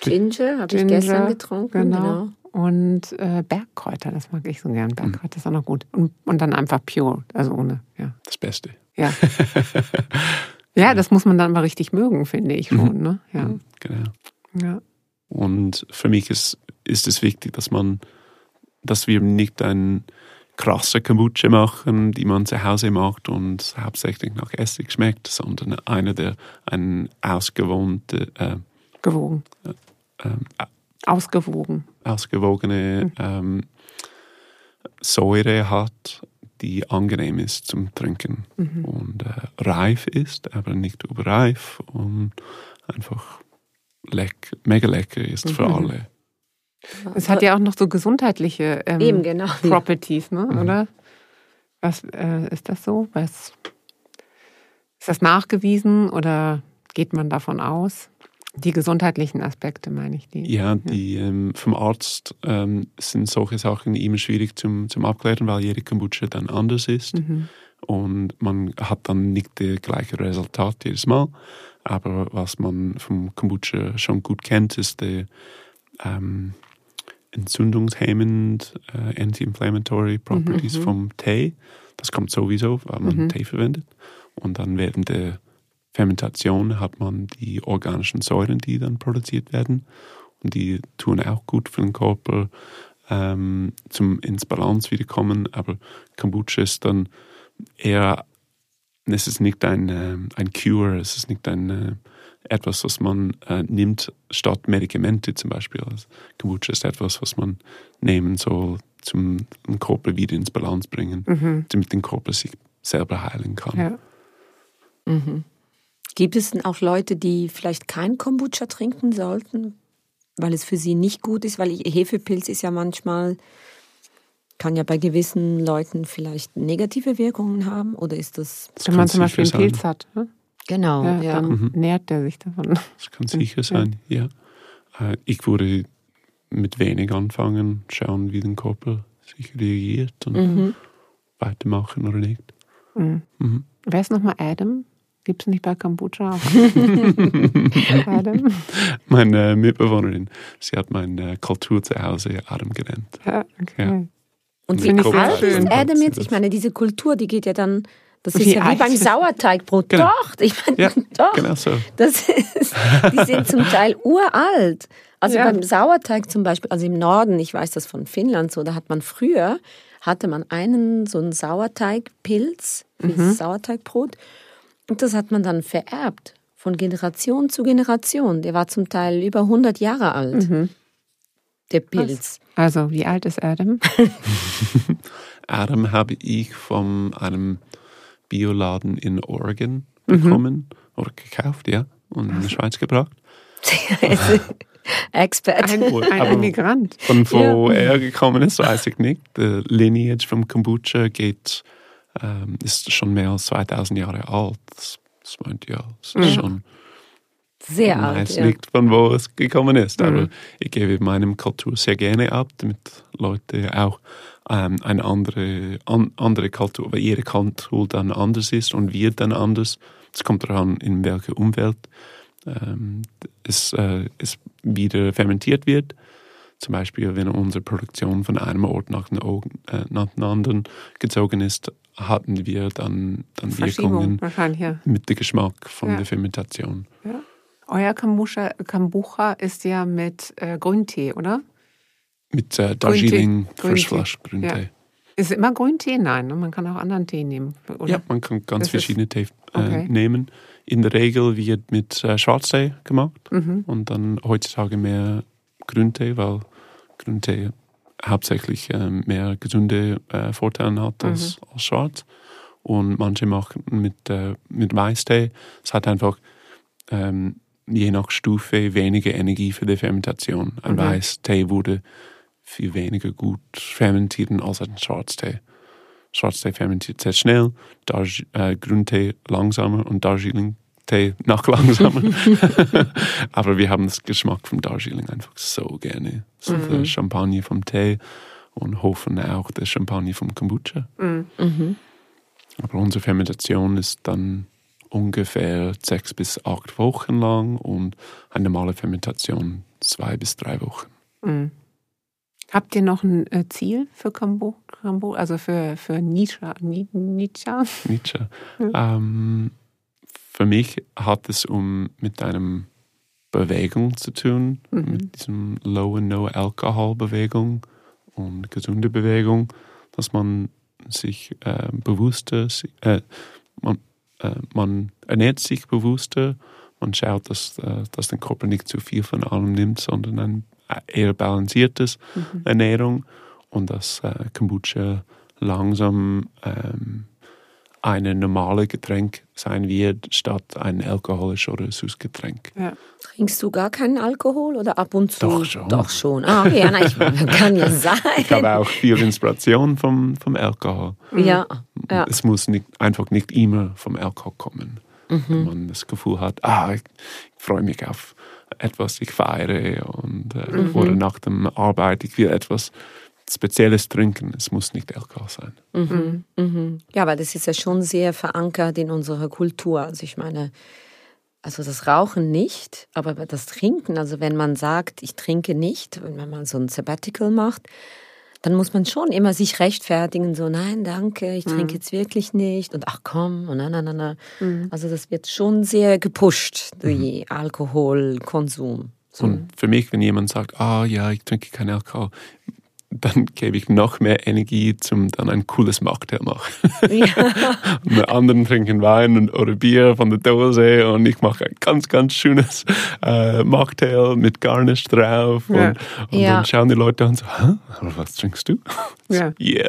Ginger habe ich gestern getrunken. Genau. genau. Und äh, Bergkräuter, das mag ich so gern. Bergkräuter ist auch noch gut. Und, und dann einfach pure, also ohne. Ja. Das Beste. Ja. ja, das muss man dann mal richtig mögen, finde ich schon. Mhm. Ne? Ja. Mhm, genau. Ja. Und für mich ist, ist es wichtig, dass man, dass wir nicht ein krasse Kombucha machen, die man zu Hause macht und hauptsächlich nach Essig schmeckt, sondern eine, der ein ausgewohnte, äh, gewogen, äh, äh, ausgewogen, ausgewogene mhm. Säure hat, die angenehm ist zum Trinken mhm. und äh, reif ist, aber nicht überreif und einfach leck, mega lecker ist mhm. für alle. Es hat ja auch noch so gesundheitliche ähm, Eben, genau. Properties, ne? Mhm. oder? Was äh, ist das so? Was, ist das nachgewiesen oder geht man davon aus? Die gesundheitlichen Aspekte meine ich. Die, ja, die ähm, vom Arzt ähm, sind solche Sachen immer schwierig zum, zum Abklären, weil jede Kombucha dann anders ist. Mhm. Und man hat dann nicht das gleiche Resultat jedes Mal. Aber was man vom Kombucha schon gut kennt, ist der ähm, entzündungshemmend, äh, anti-inflammatory Properties mhm, mhm, vom Tee. Das kommt sowieso, weil man mhm. Tee verwendet. Und dann während der Fermentation hat man die organischen Säuren, die dann produziert werden. Und die tun auch gut für den Körper ähm, zum ins Balance wiederkommen. Aber Kombucha ist dann eher, es ist nicht ein, äh, ein Cure, es ist nicht ein äh, etwas, was man äh, nimmt statt Medikamente zum Beispiel. Also Kombucha ist etwas, was man nehmen soll, zum den Körper wieder ins Balance bringen, mhm. damit der Körper sich selber heilen kann. Ja. Mhm. Gibt es denn auch Leute, die vielleicht kein Kombucha trinken sollten, weil es für sie nicht gut ist? Weil Hefepilz ist ja manchmal, kann ja bei gewissen Leuten vielleicht negative Wirkungen haben oder ist das... das Wenn man zum Beispiel einen Pilz hat. Ne? Genau, ja. ja. Dann mhm. nährt der sich davon. Das kann sicher sein, ja. ja. Äh, ich würde mit wenig anfangen, schauen, wie der Körper sich reagiert und mhm. weitermachen oder nicht. Mhm. Mhm. Wer ist nochmal Adam? Gibt es nicht bei Kombucha? Adam? Meine Mitbewohnerin, sie hat meine Kultur zu Hause Adam genannt. Ja, okay. Ja. Und wie alt ist Adam jetzt? Ich meine, diese Kultur, die geht ja dann Das ist wie ja wie beim Sauerteigbrot. Genau. Doch, ich meine, ja, doch. Genau so. Das ist, die sind zum Teil uralt. Also ja. beim Sauerteig zum Beispiel, also im Norden, ich weiß das von Finnland so, da hat man früher, hatte man einen so einen Sauerteigpilz, mhm. Sauerteigbrot, und das hat man dann vererbt von Generation zu Generation. Der war zum Teil über 100 Jahre alt, mhm. der Pilz. Also, wie alt ist Adam? Adam habe ich von einem Bioladen in Oregon mhm. bekommen mhm. oder gekauft, ja, und in die Schweiz gebracht. Expert. Ein, ein Immigrant. Von wo ja. er gekommen ist, weiß ich nicht. Der Lineage vom Kombucha geht, ähm, ist schon mehr als 2000 Jahre alt. Das, das meint ja, es ist mhm. schon sehr alt. Es ja. liegt von wo es gekommen ist. Aber mhm. ich gebe meinem Kultur sehr gerne ab, damit Leute auch ähm, eine andere, an, andere Kultur, weil ihre Kultur dann anders ist und wird dann anders. Es kommt daran, in welcher Umwelt ähm, es, äh, es wieder fermentiert wird. Zum Beispiel, wenn unsere Produktion von einem Ort nach dem, äh, nach dem anderen gezogen ist, hatten wir dann, dann Wirkungen ja. mit dem Geschmack von ja. der Fermentation. Ja. Euer Kombucha, Kombucha ist ja mit äh, Grüntee, oder? Mit äh, Darjeeling Frischflasch-Grüntee. Ja. Ist immer Grüntee? Nein, ne? man kann auch anderen Tee nehmen. Oder? Ja, man kann ganz das verschiedene Tee äh, okay. nehmen. In der Regel wird mit äh, Schwarztee gemacht mhm. und dann heutzutage mehr Grüntee, weil Grüntee hauptsächlich äh, mehr gesunde äh, Vorteile hat als, mhm. als Schwarz. Und manche machen mit, äh, mit Weißtee. Es hat einfach ähm, je nach Stufe weniger Energie für die Fermentation. Ein mhm. Weißtee wurde viel weniger gut fermentieren als ein Schwarztee. Schwarztee fermentiert sehr schnell, Darj äh, Grüntee langsamer und Darjeeling-Tee noch langsamer. Aber wir haben das Geschmack vom Darjeeling einfach so gerne. So mhm. der Champagner vom Tee und hoffen auch der Champagner vom Kombucha. Mhm. Aber unsere Fermentation ist dann ungefähr sechs bis acht Wochen lang und eine normale Fermentation zwei bis drei Wochen. Mhm. Habt ihr noch ein äh, Ziel für Kambo, Kambo also für, für Nietzsche? Nietzsche? Nietzsche. Ja. Ähm, für mich hat es um mit einem Bewegung zu tun, mhm. mit diesem Low and No Alcohol Bewegung und gesunde Bewegung, dass man sich äh, bewusster, äh, man, äh, man ernährt sich bewusster, man schaut, dass, äh, dass der Körper nicht zu viel von allem nimmt, sondern ein eher balanciertes mhm. Ernährung und dass äh, Kombucha langsam ähm, ein normales Getränk sein wird, statt ein alkoholisches oder Süßgetränk. Ja. Trinkst du gar keinen Alkohol oder ab und zu? Doch schon. Doch schon. Ah, okay, ja, ich, kann ja sein. Ich habe auch viel Inspiration vom, vom Alkohol. Ja, ja. Es muss nicht, einfach nicht immer vom Alkohol kommen. Mhm. Wenn man das Gefühl hat, ah, ich freue mich auf etwas ich feiere und, äh, mhm. oder nach dem Arbeit, ich will etwas Spezielles trinken. Es muss nicht Alkohol sein. Mhm. Mhm. Ja, aber das ist ja schon sehr verankert in unserer Kultur. Also ich meine, also das Rauchen nicht, aber das Trinken, also wenn man sagt, ich trinke nicht, wenn man so ein Sabbatical macht, dann muss man schon immer sich rechtfertigen, so nein, danke, ich trinke mhm. jetzt wirklich nicht und ach komm und nein, nein, nein. Mhm. Also das wird schon sehr gepusht, die mhm. Alkoholkonsum. So. Und für mich, wenn jemand sagt, ah ja, ich trinke keinen Alkohol, dann gebe ich noch mehr Energie, zum dann ein cooles Mocktail machen. Ja. und anderen trinken Wein oder Bier von der Dose und ich mache ein ganz, ganz schönes äh, Mocktail mit Garnish drauf. Ja. Und, und ja. dann schauen die Leute an so, Hä? was trinkst du? Ja. yeah.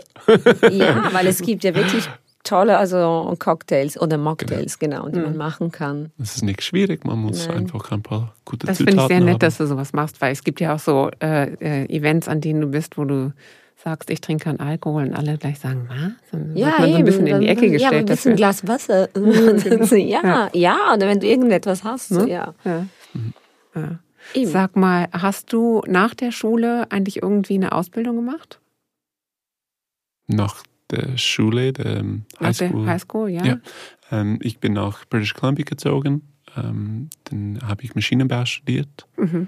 ja, weil es gibt ja wirklich tolle also Cocktails oder Mocktails, genau, genau die mhm. man machen kann. Das ist nicht schwierig, man muss Nein. einfach ein paar gute das Zutaten Das finde ich sehr nett, haben. dass du sowas machst, weil es gibt ja auch so äh, äh, Events, an denen du bist, wo du sagst, ich trinke keinen Alkohol und alle gleich sagen, was? Dann ja, wird man so ein bisschen in die Ecke gestellt. Ja, ein bisschen Glas Wasser. Ja, ja, ja, oder wenn du irgendetwas hast, ne? ja. ja. ja. Sag mal, hast du nach der Schule eigentlich irgendwie eine Ausbildung gemacht? Nach der Schule, der Highschool. High School, ja. ja. Ähm, ich bin nach British Columbia gezogen. Ähm, dann habe ich Maschinenbau studiert. Mhm.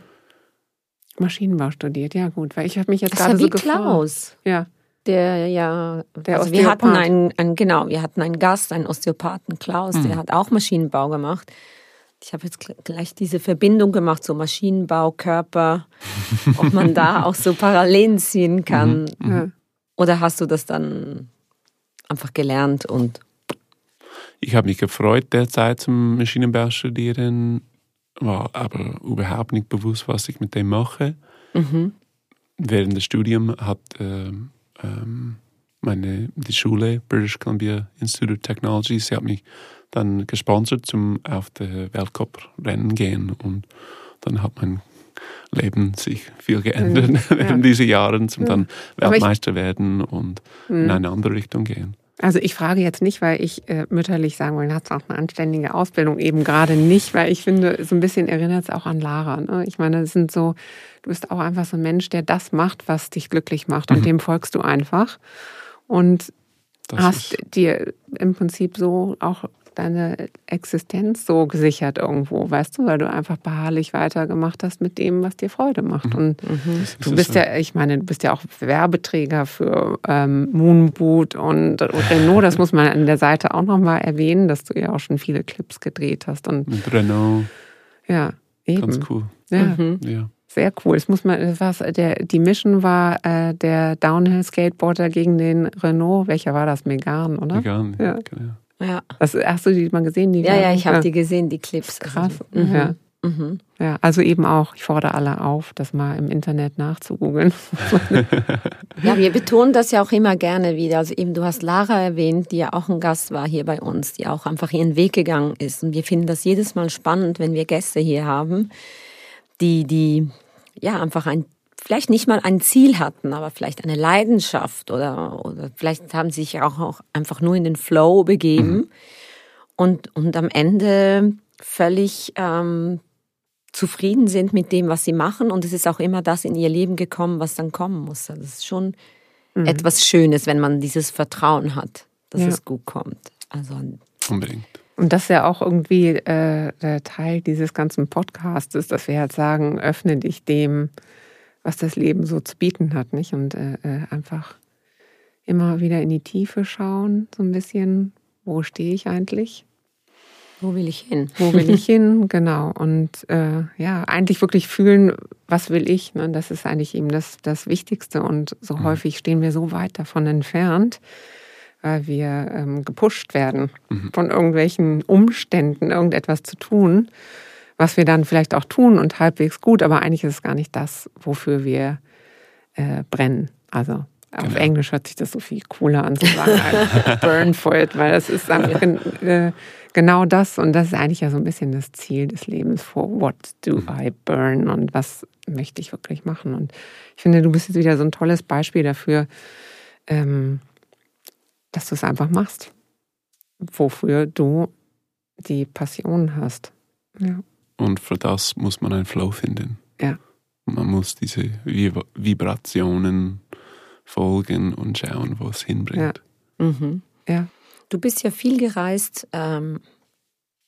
Maschinenbau studiert, ja gut, weil ich habe mich jetzt gerade so gefragt. Klaus. Ja. Der ja, der also wir hatten einen, einen, genau, wir hatten einen Gast, einen Osteopathen Klaus, mhm. der hat auch Maschinenbau gemacht. Ich habe jetzt gleich diese Verbindung gemacht, so Maschinenbau, Körper, ob man da auch so Parallelen ziehen kann. Mhm. Mhm. Oder hast du das dann einfach gelernt und ich habe mich gefreut, derzeit zum Maschinenbau studieren, war aber überhaupt nicht bewusst, was ich mit dem mache. Mhm. Während des Studiums hat äh, ähm, meine, die Schule, British Columbia Institute of Technology, sie hat mich dann gesponsert zum auf der Weltcup-Rennen gehen und dann hat mein Leben sich viel geändert mhm, ja. während dieser Jahren, zum ja. dann Weltmeister werden und mhm. in eine andere Richtung gehen. Also ich frage jetzt nicht, weil ich äh, mütterlich sagen will, hast auch eine anständige Ausbildung, eben gerade nicht, weil ich finde, so ein bisschen erinnert es auch an Lara. Ne? Ich meine, es sind so, du bist auch einfach so ein Mensch, der das macht, was dich glücklich macht und mhm. dem folgst du einfach. Und das hast dir im Prinzip so auch deine Existenz so gesichert irgendwo, weißt du, weil du einfach beharrlich weitergemacht hast mit dem, was dir Freude macht. Mhm. Und mhm. du bist ja, ich meine, du bist ja auch Werbeträger für ähm, Moonboot und, und Renault. Das muss man an der Seite auch nochmal erwähnen, dass du ja auch schon viele Clips gedreht hast. Und, mit Renault. Ja, eben. Ganz cool. Ja. Mhm. ja. Sehr cool. Es muss man, was, der, die Mission war äh, der Downhill-Skateboarder gegen den Renault. Welcher war das? Megan, oder? Megan, ja. Genau. Ja. Das, hast du die mal gesehen? Die ja, ja, ich habe ja. die gesehen, die Clips. Krass. Also, mhm. Ja. Mhm. ja, also eben auch, ich fordere alle auf, das mal im Internet nachzugoogeln. ja, wir betonen das ja auch immer gerne wieder. Also eben, du hast Lara erwähnt, die ja auch ein Gast war hier bei uns, die auch einfach ihren Weg gegangen ist. Und wir finden das jedes Mal spannend, wenn wir Gäste hier haben, die, die ja einfach ein vielleicht nicht mal ein Ziel hatten, aber vielleicht eine Leidenschaft oder, oder vielleicht haben sie sich auch, auch einfach nur in den Flow begeben mhm. und, und am Ende völlig ähm, zufrieden sind mit dem, was sie machen und es ist auch immer das in ihr Leben gekommen, was dann kommen muss. Das ist schon mhm. etwas Schönes, wenn man dieses Vertrauen hat, dass ja. es gut kommt. Also unbedingt. Und das ist ja auch irgendwie äh, der Teil dieses ganzen Podcasts, dass wir halt sagen, öffne dich dem, was das Leben so zu bieten hat, nicht? Und äh, äh, einfach immer wieder in die Tiefe schauen, so ein bisschen, wo stehe ich eigentlich? Wo will ich hin? Wo will ich hin? Genau. Und äh, ja, eigentlich wirklich fühlen, was will ich? Ne? Das ist eigentlich eben das, das Wichtigste. Und so mhm. häufig stehen wir so weit davon entfernt, weil wir ähm, gepusht werden mhm. von irgendwelchen Umständen, irgendetwas zu tun was wir dann vielleicht auch tun und halbwegs gut, aber eigentlich ist es gar nicht das, wofür wir äh, brennen. Also auf genau. Englisch hört sich das so viel cooler an zu sagen, burn for it, weil das ist einfach äh, genau das und das ist eigentlich ja so ein bisschen das Ziel des Lebens. For what do mhm. I burn und was möchte ich wirklich machen? Und ich finde, du bist jetzt wieder so ein tolles Beispiel dafür, ähm, dass du es einfach machst, wofür du die Passion hast. Ja. Und für das muss man einen Flow finden. Ja. Man muss diese Vibrationen folgen und schauen, wo es hinbringt. Ja. Mhm. ja. Du bist ja viel gereist ähm,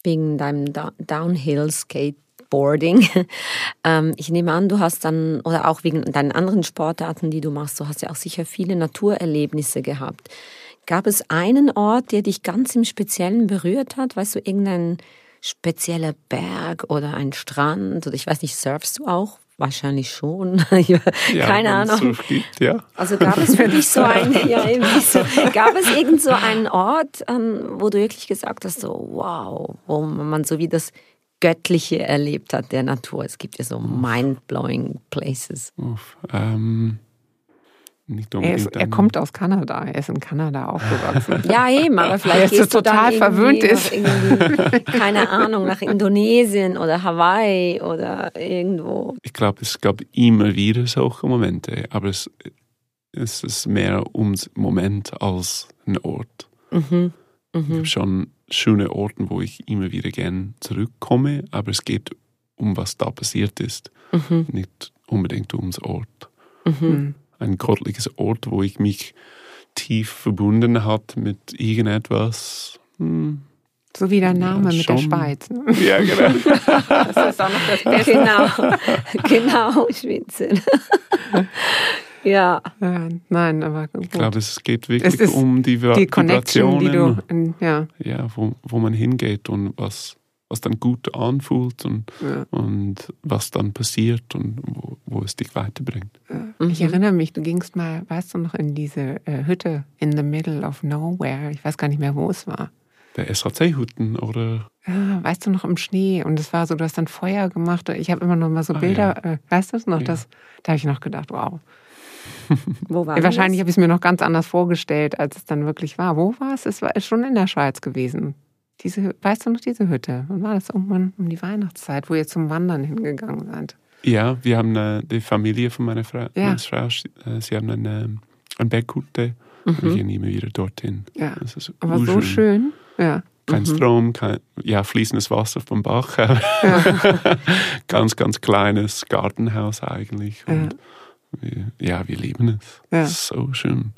wegen deinem da Downhill Skateboarding. ähm, ich nehme an, du hast dann, oder auch wegen deinen anderen Sportarten, die du machst, du hast ja auch sicher viele Naturerlebnisse gehabt. Gab es einen Ort, der dich ganz im Speziellen berührt hat? Weißt du, irgendeinen spezieller Berg oder ein Strand oder ich weiß nicht, surfst du auch? Wahrscheinlich schon. Keine ja, Ahnung. Gibt, ja. Also gab es wirklich so ein, ja, so, gab es irgend so einen Ort, wo du wirklich gesagt hast, so wow, wo man so wie das Göttliche erlebt hat der Natur. Es gibt ja so mind-blowing Places. Uff, ähm, er, ist, er, kommt aus Kanada, er ist in Kanada aufgewachsen. ja, eben, aber vielleicht er total verwöhnt ist. keine Ahnung, nach Indonesien oder Hawaii oder irgendwo. Ich glaube, es gab immer wieder solche Momente, aber es, es ist mehr ums Moment als ein Ort. Mhm. Mhm. Ich habe schon schöne Orte, wo ich immer wieder gern zurückkomme, aber es geht um was da passiert ist, mhm. nicht unbedingt ums Ort. Mhm ein gottliches Ort, wo ich mich tief verbunden hat mit irgendetwas. Hm. So wie der Name ja, mit der Schweiz. Ne? Ja, genau. das ist auch noch das Beste. Genau, genau, Schweizer. Ja. ja. Nein, aber gut. Ich glaube, es geht wirklich es um die, die Connection, die du, ja, ja wo, wo man hingeht und was, was dann gut anfühlt und, ja. und was dann passiert und wo, wo es dich weiterbringt. Ja. Ich erinnere mich, du gingst mal, weißt du noch, in diese äh, Hütte in the middle of nowhere. Ich weiß gar nicht mehr, wo es war. Der SHC-Hütten oder? Ja, weißt du noch, im Schnee. Und es war so, du hast dann Feuer gemacht. Ich habe immer noch mal so ah, Bilder, ja. äh, weißt du es noch? Das, da habe ich noch gedacht, wow. Wo war Wahrscheinlich habe ich es mir noch ganz anders vorgestellt, als es dann wirklich war. Wo war es? Es war schon in der Schweiz gewesen. Diese, weißt du noch diese Hütte? Wann war das irgendwann um die Weihnachtszeit, wo ihr zum Wandern hingegangen seid? Ja, wir haben äh, die Familie von meiner Frau, ja. meiner Frau äh, sie haben eine, ähm, eine Berghütte. Mhm. Wir gehen immer wieder dorthin. Ja. Aber so schön. Ja. Kein mhm. Strom, kein, ja, fließendes Wasser vom Bach. Ja. ganz, ganz kleines Gartenhaus eigentlich. Und ja, wir, ja, wir lieben es. Ja. So schön.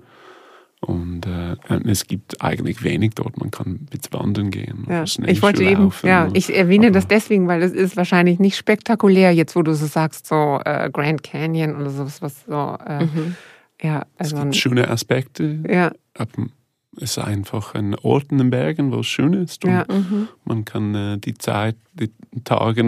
Und äh, es gibt eigentlich wenig dort. Man kann mit wandern gehen. Ja. Ich wollte eben, ja, ich erwähne das deswegen, weil es ist wahrscheinlich nicht spektakulär, jetzt wo du so sagst, so äh, Grand Canyon oder sowas, was so. Äh, mhm. Ja, also es gibt schöne Aspekte. Ja. Es ist einfach ein Ort in den Bergen, wo es schön ist. Und ja. mhm. Man kann äh, die Zeit, die Tage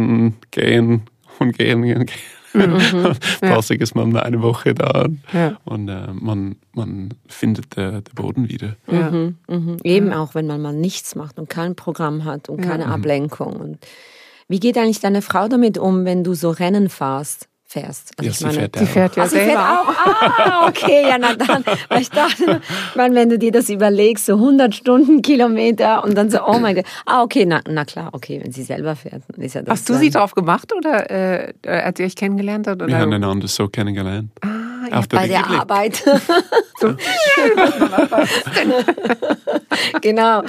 gehen und gehen und gehen. Mhm. Passig ist man eine Woche da ja. und äh, man, man findet äh, den Boden wieder. Ja. Mhm. Mhm. Eben auch, wenn man mal nichts macht und kein Programm hat und keine Ablenkung. Und wie geht eigentlich deine Frau damit um, wenn du so Rennen fahrst? Fährst. Also ja, ich meine, sie fährt, sie fährt ja, ja selber. Fährt auch. Ah, okay, ja, na dann. Weil ich dachte, meine, wenn du dir das überlegst, so 100 Stundenkilometer und dann so, oh mein Gott. Ah, okay, na, na klar, okay, wenn sie selber fährt, dann ist ja das. Hast du sie drauf gemacht oder äh, als ihr euch kennengelernt habt? Oder? Wir haben einander so kennengelernt. Ah, ja, Auf bei der Arbeit. so. genau.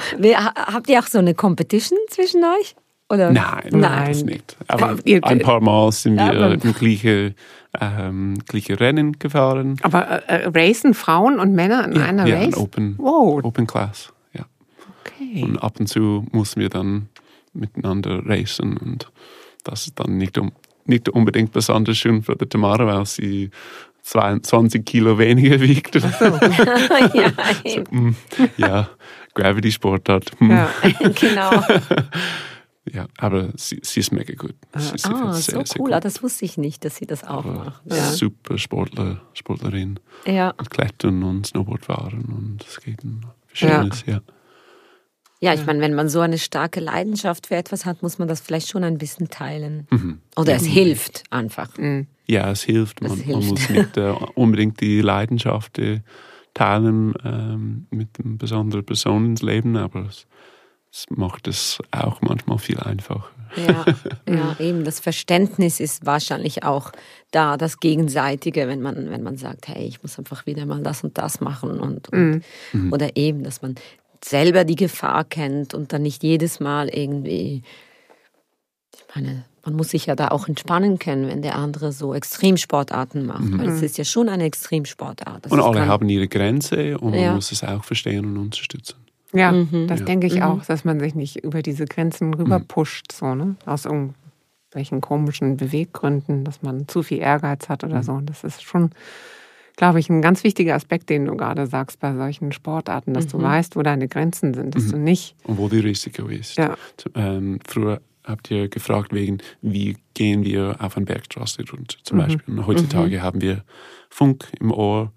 Habt ihr auch so eine Competition zwischen euch? Oder? Nein, nein, das nicht. Aber ein paar Mal sind wir ja, im gleichen, ähm, gleichen Rennen gefahren. Aber äh, äh, racen Frauen und Männer in ja, einer ja, Race? Ja, Open, wow. Open Class. Ja. Okay. Und ab und zu mussten wir dann miteinander racen und das ist dann nicht, um, nicht unbedingt besonders schön für die Tamara, weil sie 22 Kilo weniger wiegt. So. ja, so, mm, ja, Gravity-Sportart. Hm. Ja, genau. Ja, aber sie, sie ist mega gut. Sie, sie ah, sehr, so sehr cool. Ah, das wusste ich nicht, dass sie das auch aber macht. Ja. Super Sportler, Sportlerin. Ja. Und Klettern und Snowboardfahren und Skaten. Schönes, ja. ja. Ja, ich meine, wenn man so eine starke Leidenschaft für etwas hat, muss man das vielleicht schon ein bisschen teilen. Mhm. Oder es hilft einfach. Mhm. Ja, es hilft. Man, es hilft. man muss nicht äh, unbedingt die Leidenschaft äh, teilen ähm, mit einer besonderen Person ins Leben, aber es, das macht es auch manchmal viel einfacher. Ja, ja, eben das Verständnis ist wahrscheinlich auch da, das Gegenseitige, wenn man, wenn man sagt, hey, ich muss einfach wieder mal das und das machen und, und mhm. oder eben, dass man selber die Gefahr kennt und dann nicht jedes Mal irgendwie, ich meine, man muss sich ja da auch entspannen können, wenn der andere so Extremsportarten macht, mhm. weil es ist ja schon eine Extremsportart. Das und alle haben ihre Grenze und man ja. muss es auch verstehen und unterstützen. Ja, mhm. das ja. denke ich mhm. auch, dass man sich nicht über diese Grenzen rüber mhm. pusht, so, ne? Aus irgendwelchen komischen Beweggründen, dass man zu viel Ehrgeiz hat oder mhm. so. Das ist schon, glaube ich, ein ganz wichtiger Aspekt, den du gerade sagst bei solchen Sportarten, dass du mhm. weißt, wo deine Grenzen sind, dass du mhm. nicht. Und wo die Risiko ist. Ja. Ähm, früher habt ihr gefragt wegen, wie gehen wir auf eine Bergstraße runter zum Beispiel. Und heutzutage haben wir Funk im Ohr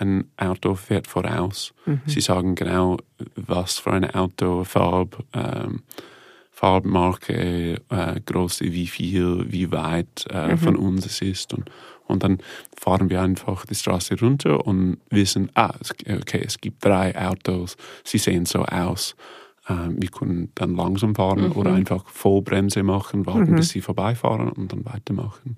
ein Auto fährt voraus. Mhm. Sie sagen genau, was für ein Auto, Farb, ähm, Farbmarke, äh, Größe, wie viel, wie weit äh, mhm. von uns es ist. Und, und dann fahren wir einfach die Straße runter und wissen, ah, okay, es gibt drei Autos, sie sehen so aus. Ähm, wir können dann langsam fahren mhm. oder einfach Vollbremse machen, warten, mhm. bis sie vorbeifahren und dann weitermachen.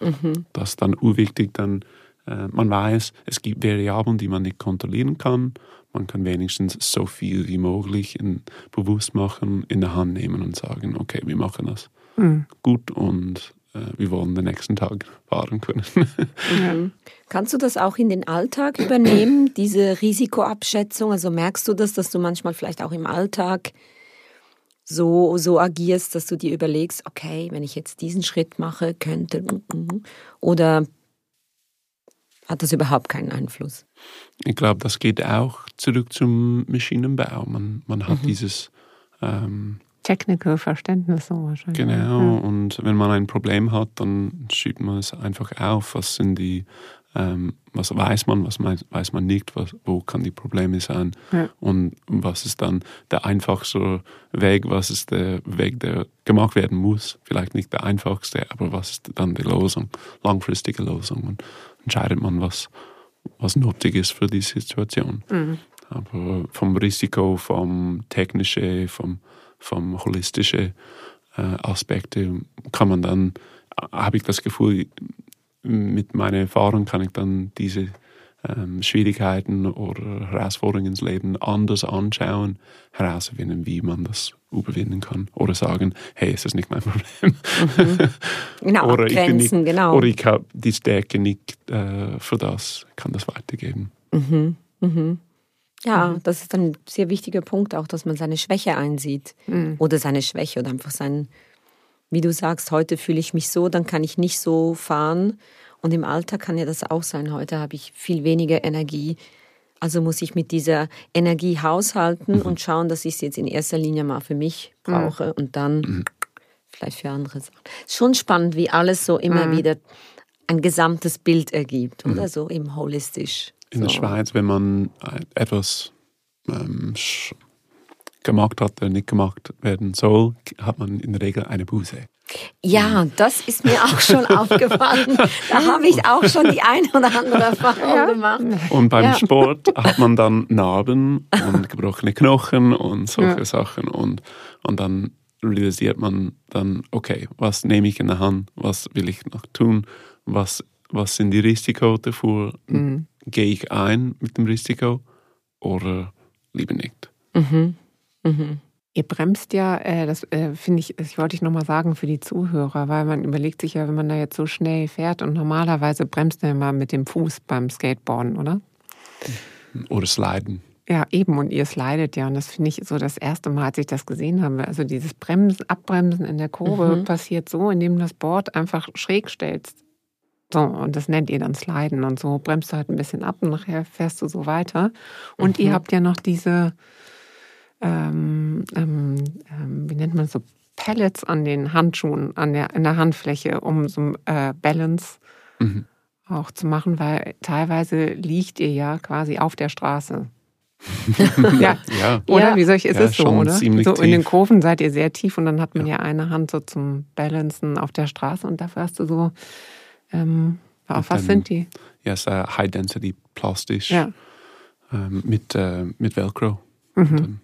Mhm. Das ist dann urwichtig, dann äh, man weiß, es gibt Variablen, die man nicht kontrollieren kann. Man kann wenigstens so viel wie möglich in, bewusst machen, in der Hand nehmen und sagen, okay, wir machen das mhm. gut und äh, wir wollen den nächsten Tag fahren können. mhm. Kannst du das auch in den Alltag übernehmen, diese Risikoabschätzung? Also merkst du das, dass du manchmal vielleicht auch im Alltag so, so agierst, dass du dir überlegst, okay, wenn ich jetzt diesen Schritt mache, könnte, oder hat das überhaupt keinen Einfluss? Ich glaube, das geht auch zurück zum Maschinenbau. Man, man hat mhm. dieses ähm, Technical Verständnis so wahrscheinlich. Genau, ja. und wenn man ein Problem hat, dann schiebt man es einfach auf. Was sind die, ähm, was weiß man, was weiß man nicht, was, wo kann die Probleme sein ja. und was ist dann der einfachste Weg, was ist der Weg, der gemacht werden muss. Vielleicht nicht der einfachste, aber was ist dann die Lösung, langfristige Lösung. Und entscheidet man, was, was nötig ist für die Situation. Mhm. Aber vom Risiko, vom technischen, vom vom holistischen äh, Aspekte kann man dann, habe ich das Gefühl, mit meiner Erfahrung kann ich dann diese ähm, Schwierigkeiten oder Herausforderungen ins Leben anders anschauen, herausfinden, wie man das überwinden kann. Oder sagen, hey, es ist nicht mein Problem. Mhm. Genau, oder ich nicht, genau. Oder ich habe die Stärke nicht äh, für das, kann das weitergeben. Mhm. Mhm. Ja, mhm. das ist ein sehr wichtiger Punkt auch, dass man seine Schwäche einsieht. Mhm. Oder seine Schwäche oder einfach sein, wie du sagst, heute fühle ich mich so, dann kann ich nicht so fahren. Und im Alter kann ja das auch sein. Heute habe ich viel weniger Energie. Also muss ich mit dieser Energie haushalten mhm. und schauen, dass ich sie jetzt in erster Linie mal für mich mhm. brauche und dann mhm. vielleicht für andere Sachen. Schon spannend, wie alles so immer mhm. wieder ein gesamtes Bild ergibt, oder so im holistisch. In so. der Schweiz, wenn man etwas ähm, gemacht hat, der nicht gemacht werden soll, hat man in der Regel eine Buße. Ja, das ist mir auch schon aufgefallen. Da habe ich auch schon die eine oder andere Erfahrung ja. gemacht. Und beim ja. Sport hat man dann Narben und gebrochene Knochen und solche ja. Sachen. Und, und dann realisiert man dann, okay, was nehme ich in der Hand, was will ich noch tun, was, was sind die Risiko dafür, mhm gehe ich ein mit dem Risiko oder lieber nicht. Mhm. Mhm. Ihr bremst ja, äh, das äh, finde ich, das wollte ich nochmal sagen für die Zuhörer, weil man überlegt sich ja, wenn man da jetzt so schnell fährt und normalerweise bremst man immer mit dem Fuß beim Skateboarden, oder? Oder sliden. Ja, eben, und ihr slidet ja. Und das finde ich so das erste Mal, als ich das gesehen habe. Also dieses Bremsen, Abbremsen in der Kurve mhm. passiert so, indem du das Board einfach schräg stellst. So, und das nennt ihr dann Sliden und so bremst du halt ein bisschen ab und nachher fährst du so weiter. Und mhm. ihr habt ja noch diese, ähm, ähm, ähm, wie nennt man so, Pellets an den Handschuhen, an der, in der Handfläche, um so äh, Balance mhm. auch zu machen, weil teilweise liegt ihr ja quasi auf der Straße. ja. ja. Oder wie soll ich, ist ja, es so, oder? So in den Kurven seid ihr sehr tief und dann hat man ja. ja eine Hand so zum Balancen auf der Straße und dafür hast du so ähm, auf was sind die? Ja, es ist High Density Plastisch ja. ähm, mit, äh, mit Velcro. Mhm.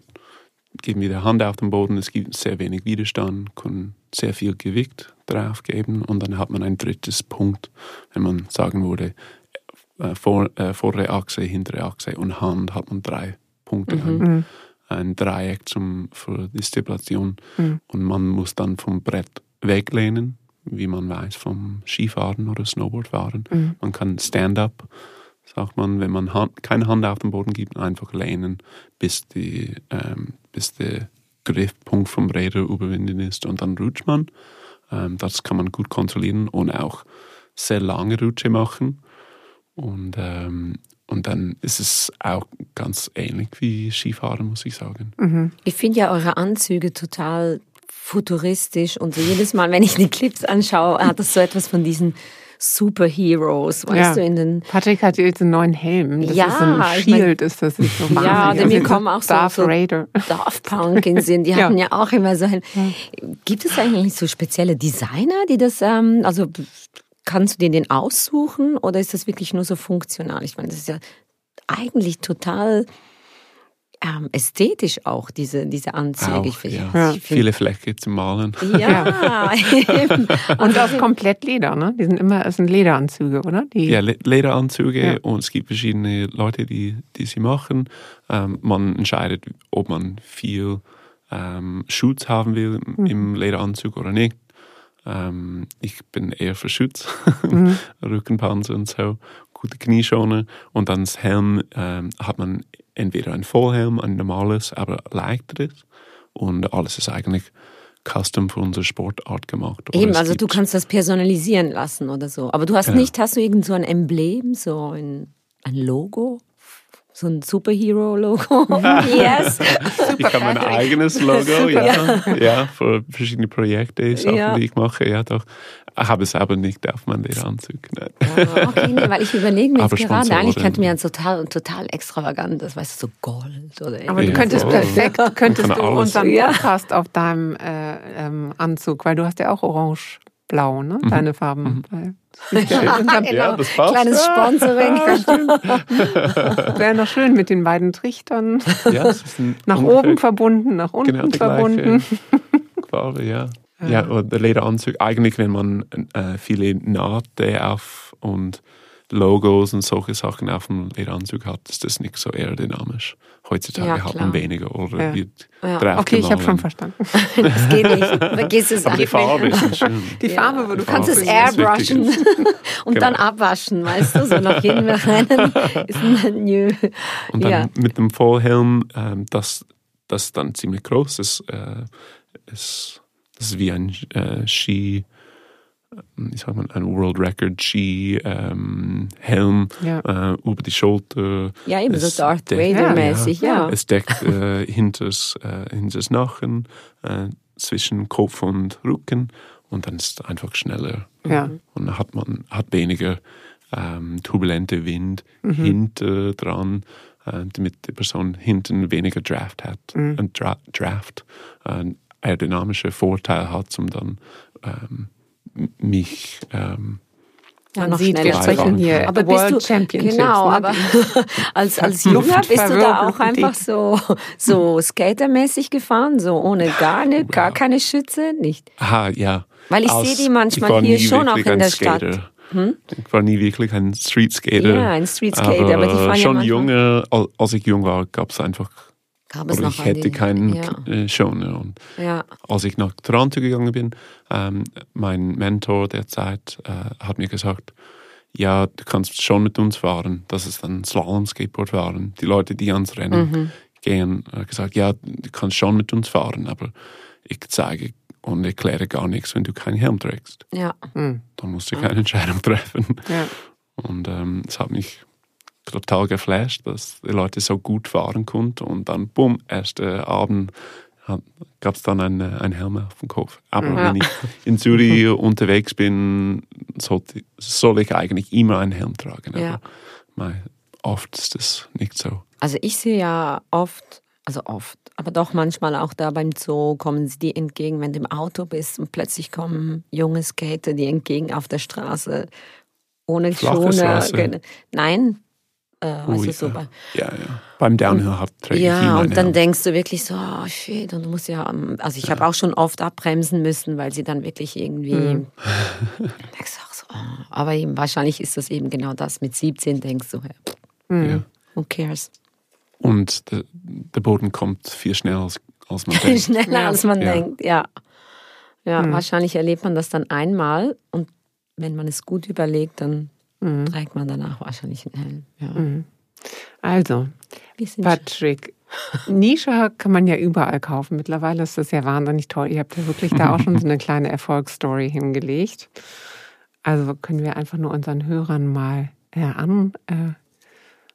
Geben wir die Hand auf den Boden, es gibt sehr wenig Widerstand, können sehr viel Gewicht drauf geben und dann hat man ein drittes Punkt, wenn man sagen würde, äh, vor, äh, vordere Achse, hintere Achse und Hand hat man drei Punkte. Mhm. Ein, mhm. ein, Dreieck zum, für die Stipulation mhm. und man muss dann vom Brett weglehnen wie man weiß vom Skifahren oder Snowboardfahren. Mhm. Man kann Stand-up, sagt man, wenn man Hand, keine Hand auf den Boden gibt, einfach lehnen, bis, die, ähm, bis der Griffpunkt vom Räder überwinden ist und dann rutscht man. Ähm, das kann man gut kontrollieren und auch sehr lange Rutsche machen. Und, ähm, und dann ist es auch ganz ähnlich wie Skifahren, muss ich sagen. Mhm. Ich finde ja eure Anzüge total futuristisch und jedes Mal, wenn ich die Clips anschaue, hat das so etwas von diesen Superheroes, weißt ja. du, in den... Patrick hat jetzt einen neuen Helm. Das ja, ist so ein Shield, ich mein, ist das nicht so Ja, denn mir kommen auch so, Darth so Raider. Daft Punk in Sinn. Die hatten ja. ja auch immer so ein... Gibt es eigentlich so spezielle Designer, die das, ähm, also kannst du dir den aussuchen oder ist das wirklich nur so funktional? Ich meine, das ist ja eigentlich total ähm, ästhetisch auch, diese, diese Anzüge. Auch, ja. ich Viele Flecke zum Malen. Ja, und auch komplett Leder, ne? Die sind immer, es sind Lederanzüge, oder? Die ja, Lederanzüge ja. und es gibt verschiedene Leute, die, die sie machen. Ähm, man entscheidet, ob man viel ähm, Schutz haben will mhm. im Lederanzug oder nicht. Ähm, ich bin eher für Schutz, mhm. Rückenpanzer und so, gute Knieschoner und dann das Helm ähm, hat man entweder ein Vollhelm, ein normales, aber leichteres. Und alles ist eigentlich custom für unsere Sportart gemacht. Oder Eben, also du kannst das personalisieren lassen oder so. Aber du hast ja. nicht, hast du irgend so ein Emblem, so ein, ein Logo? So ein Superhero-Logo. yes. ich habe mein eigenes Logo, ja. ja. ja. für verschiedene Projekte, Sachen, ja. die ich mache, ja doch. Ich habe es aber nicht auf meinen Lederanzug. Nein. Oh, okay, nee, weil ich überlege mir jetzt gerade, eigentlich könnte mir ein total, total extravagantes, weißt du, so Gold oder Aber du könntest perfekt, könntest du unseren Podcast auf deinem äh, ähm, Anzug, weil du hast ja auch orange blau, ne? Mhm. Deine Farben. Mhm. Ja, genau. das passt. Kleines Sponsoring. Ja, Wäre noch schön mit den beiden Trichtern. Ja, nach oben verbunden, nach unten genau verbunden. Farbe, ja. Ja, und der Lederanzug, eigentlich wenn man äh, viele Nahte auf und Logos und solche Sachen auf dem Lederanzug hat, ist das nicht so aerodynamisch. Heutzutage ja, hat man weniger oder ja. wird ja. Okay, ich habe schon verstanden. das geht nicht. Vergiss es Aber die Farbe ist schön. Die Farbe, wo du kannst es airbrushen und genau. dann abwaschen, weißt du, so nach jedem Rennen ist ein Nö. Und dann mit dem Vollhelm, ähm, das, das dann ziemlich groß ist, äh, ist, das ist wie ein äh, Ski ich sag mal, ein World Record Ski ähm, Helm ja. äh, über die Schulter. Ja, eben es so Darth Vader-mäßig, ja, ja. Es deckt äh, hinters, äh, hinters Nachen, äh, zwischen Kopf und Rücken und dann ist es einfach schneller. Ja. Und dann hat man hat weniger ähm, turbulente Wind mhm. hinter dran, äh, damit die Person hinten weniger Draft hat. Mhm. Ein Dra Draft, ein aerodynamischer Vorteil hat, um dann ähm, mich ähm, man ja, sieht, wir sprechen hier aber World bist du, Championships. Genau, ne? aber als, als Junger bist du da auch einfach so, so skatermäßig gefahren, so ohne gar, ne, gar keine Schütze, nicht? Aha, ja. Weil ich sehe die manchmal hier schon auch in der Stadt. Hm? Ich war nie wirklich ein Streetskater. Ja, ein Streetskater, aber, aber die fahren schon ja junge, als ich jung war, gab es einfach Gab es ich hätte keinen ja. Äh, schon. Und ja. Als ich nach Toronto gegangen bin, ähm, mein Mentor derzeit äh, hat mir gesagt, ja, du kannst schon mit uns fahren. Das ist dann Slalom-Skateboard fahren. Die Leute, die ans Rennen mhm. gehen, äh, gesagt, ja, du kannst schon mit uns fahren, aber ich zeige und erkläre gar nichts, wenn du keinen Helm trägst. Ja. Mhm. Dann musst du keine Entscheidung treffen. Ja. Und ähm, es hat mich total geflasht, dass die Leute so gut fahren konnten und dann, bumm, erste Abend gab es dann einen, einen Helm auf dem Kopf. Aber ja. wenn ich in Zürich unterwegs bin, sollte, soll ich eigentlich immer einen Helm tragen. Ja. Aber oft ist das nicht so. Also ich sehe ja oft, also oft, aber doch manchmal auch da beim Zoo kommen sie dir entgegen, wenn du im Auto bist und plötzlich kommen junge Skater dir entgegen auf der Straße ohne Schoner. Nein, äh, Ui, weißt du, so ja, ja. Beim Downhill hat Ja, und dann denkst du wirklich so, oh shit, und du musst ja, ähm, also ich ja. habe auch schon oft abbremsen müssen, weil sie dann wirklich irgendwie, mhm. denkst auch so, oh. aber eben, wahrscheinlich ist das eben genau das, mit 17 denkst du, mhm. ja. who cares. Und der, der Boden kommt viel schneller als, als man denkt. schneller als man ja. denkt, ja. Ja, mhm. wahrscheinlich erlebt man das dann einmal und wenn man es gut überlegt, dann mhm. trägt man danach wahrscheinlich einen Helm. Ja. Mhm. Also, Patrick, Nische kann man ja überall kaufen. Mittlerweile ist das ja wahnsinnig toll. Ihr habt ja wirklich da auch schon so eine kleine Erfolgsstory hingelegt. Also können wir einfach nur unseren Hörern mal äh, an, äh,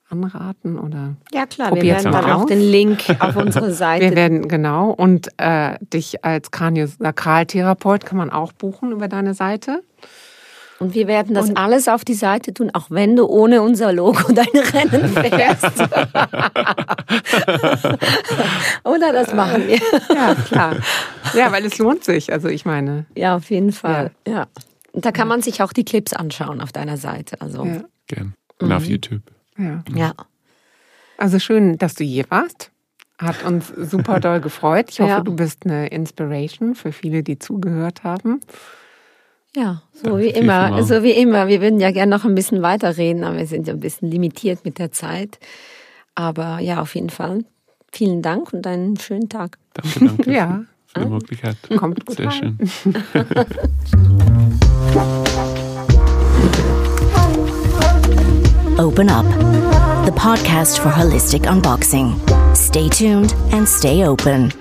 anraten oder ja klar wir werden dann auch den Link auf unsere Seite wir werden genau und äh, dich als Kraniosakraltherapeut kann man auch buchen über deine Seite und wir werden das und alles auf die Seite tun, auch wenn du ohne unser Logo deine Rennen fährst. Oder das machen wir. Ja, klar. Ja, weil es lohnt sich. Also ich meine. Ja, auf jeden Fall. Ja. ja. Und da kann man sich auch die Clips anschauen auf deiner Seite. Also. Ja. Gern. Und mhm. auf YouTube. Ja. ja. Also schön, dass du hier warst. Hat uns super doll gefreut. Ich hoffe, ja. du bist eine Inspiration für viele, die zugehört haben. Ja, so Danke wie immer. So wie immer. Wir würden ja gerne noch ein bisschen weiterreden, aber wir sind ja ein bisschen limitiert mit der Zeit. Aber ja, auf jeden Fall. Vielen Dank und einen schönen Tag. Danke, danke. ja. Für die Möglichkeit. Kommt gut Sehr rein. schön. Open Up, the podcast for holistic unboxing. Stay tuned and stay open.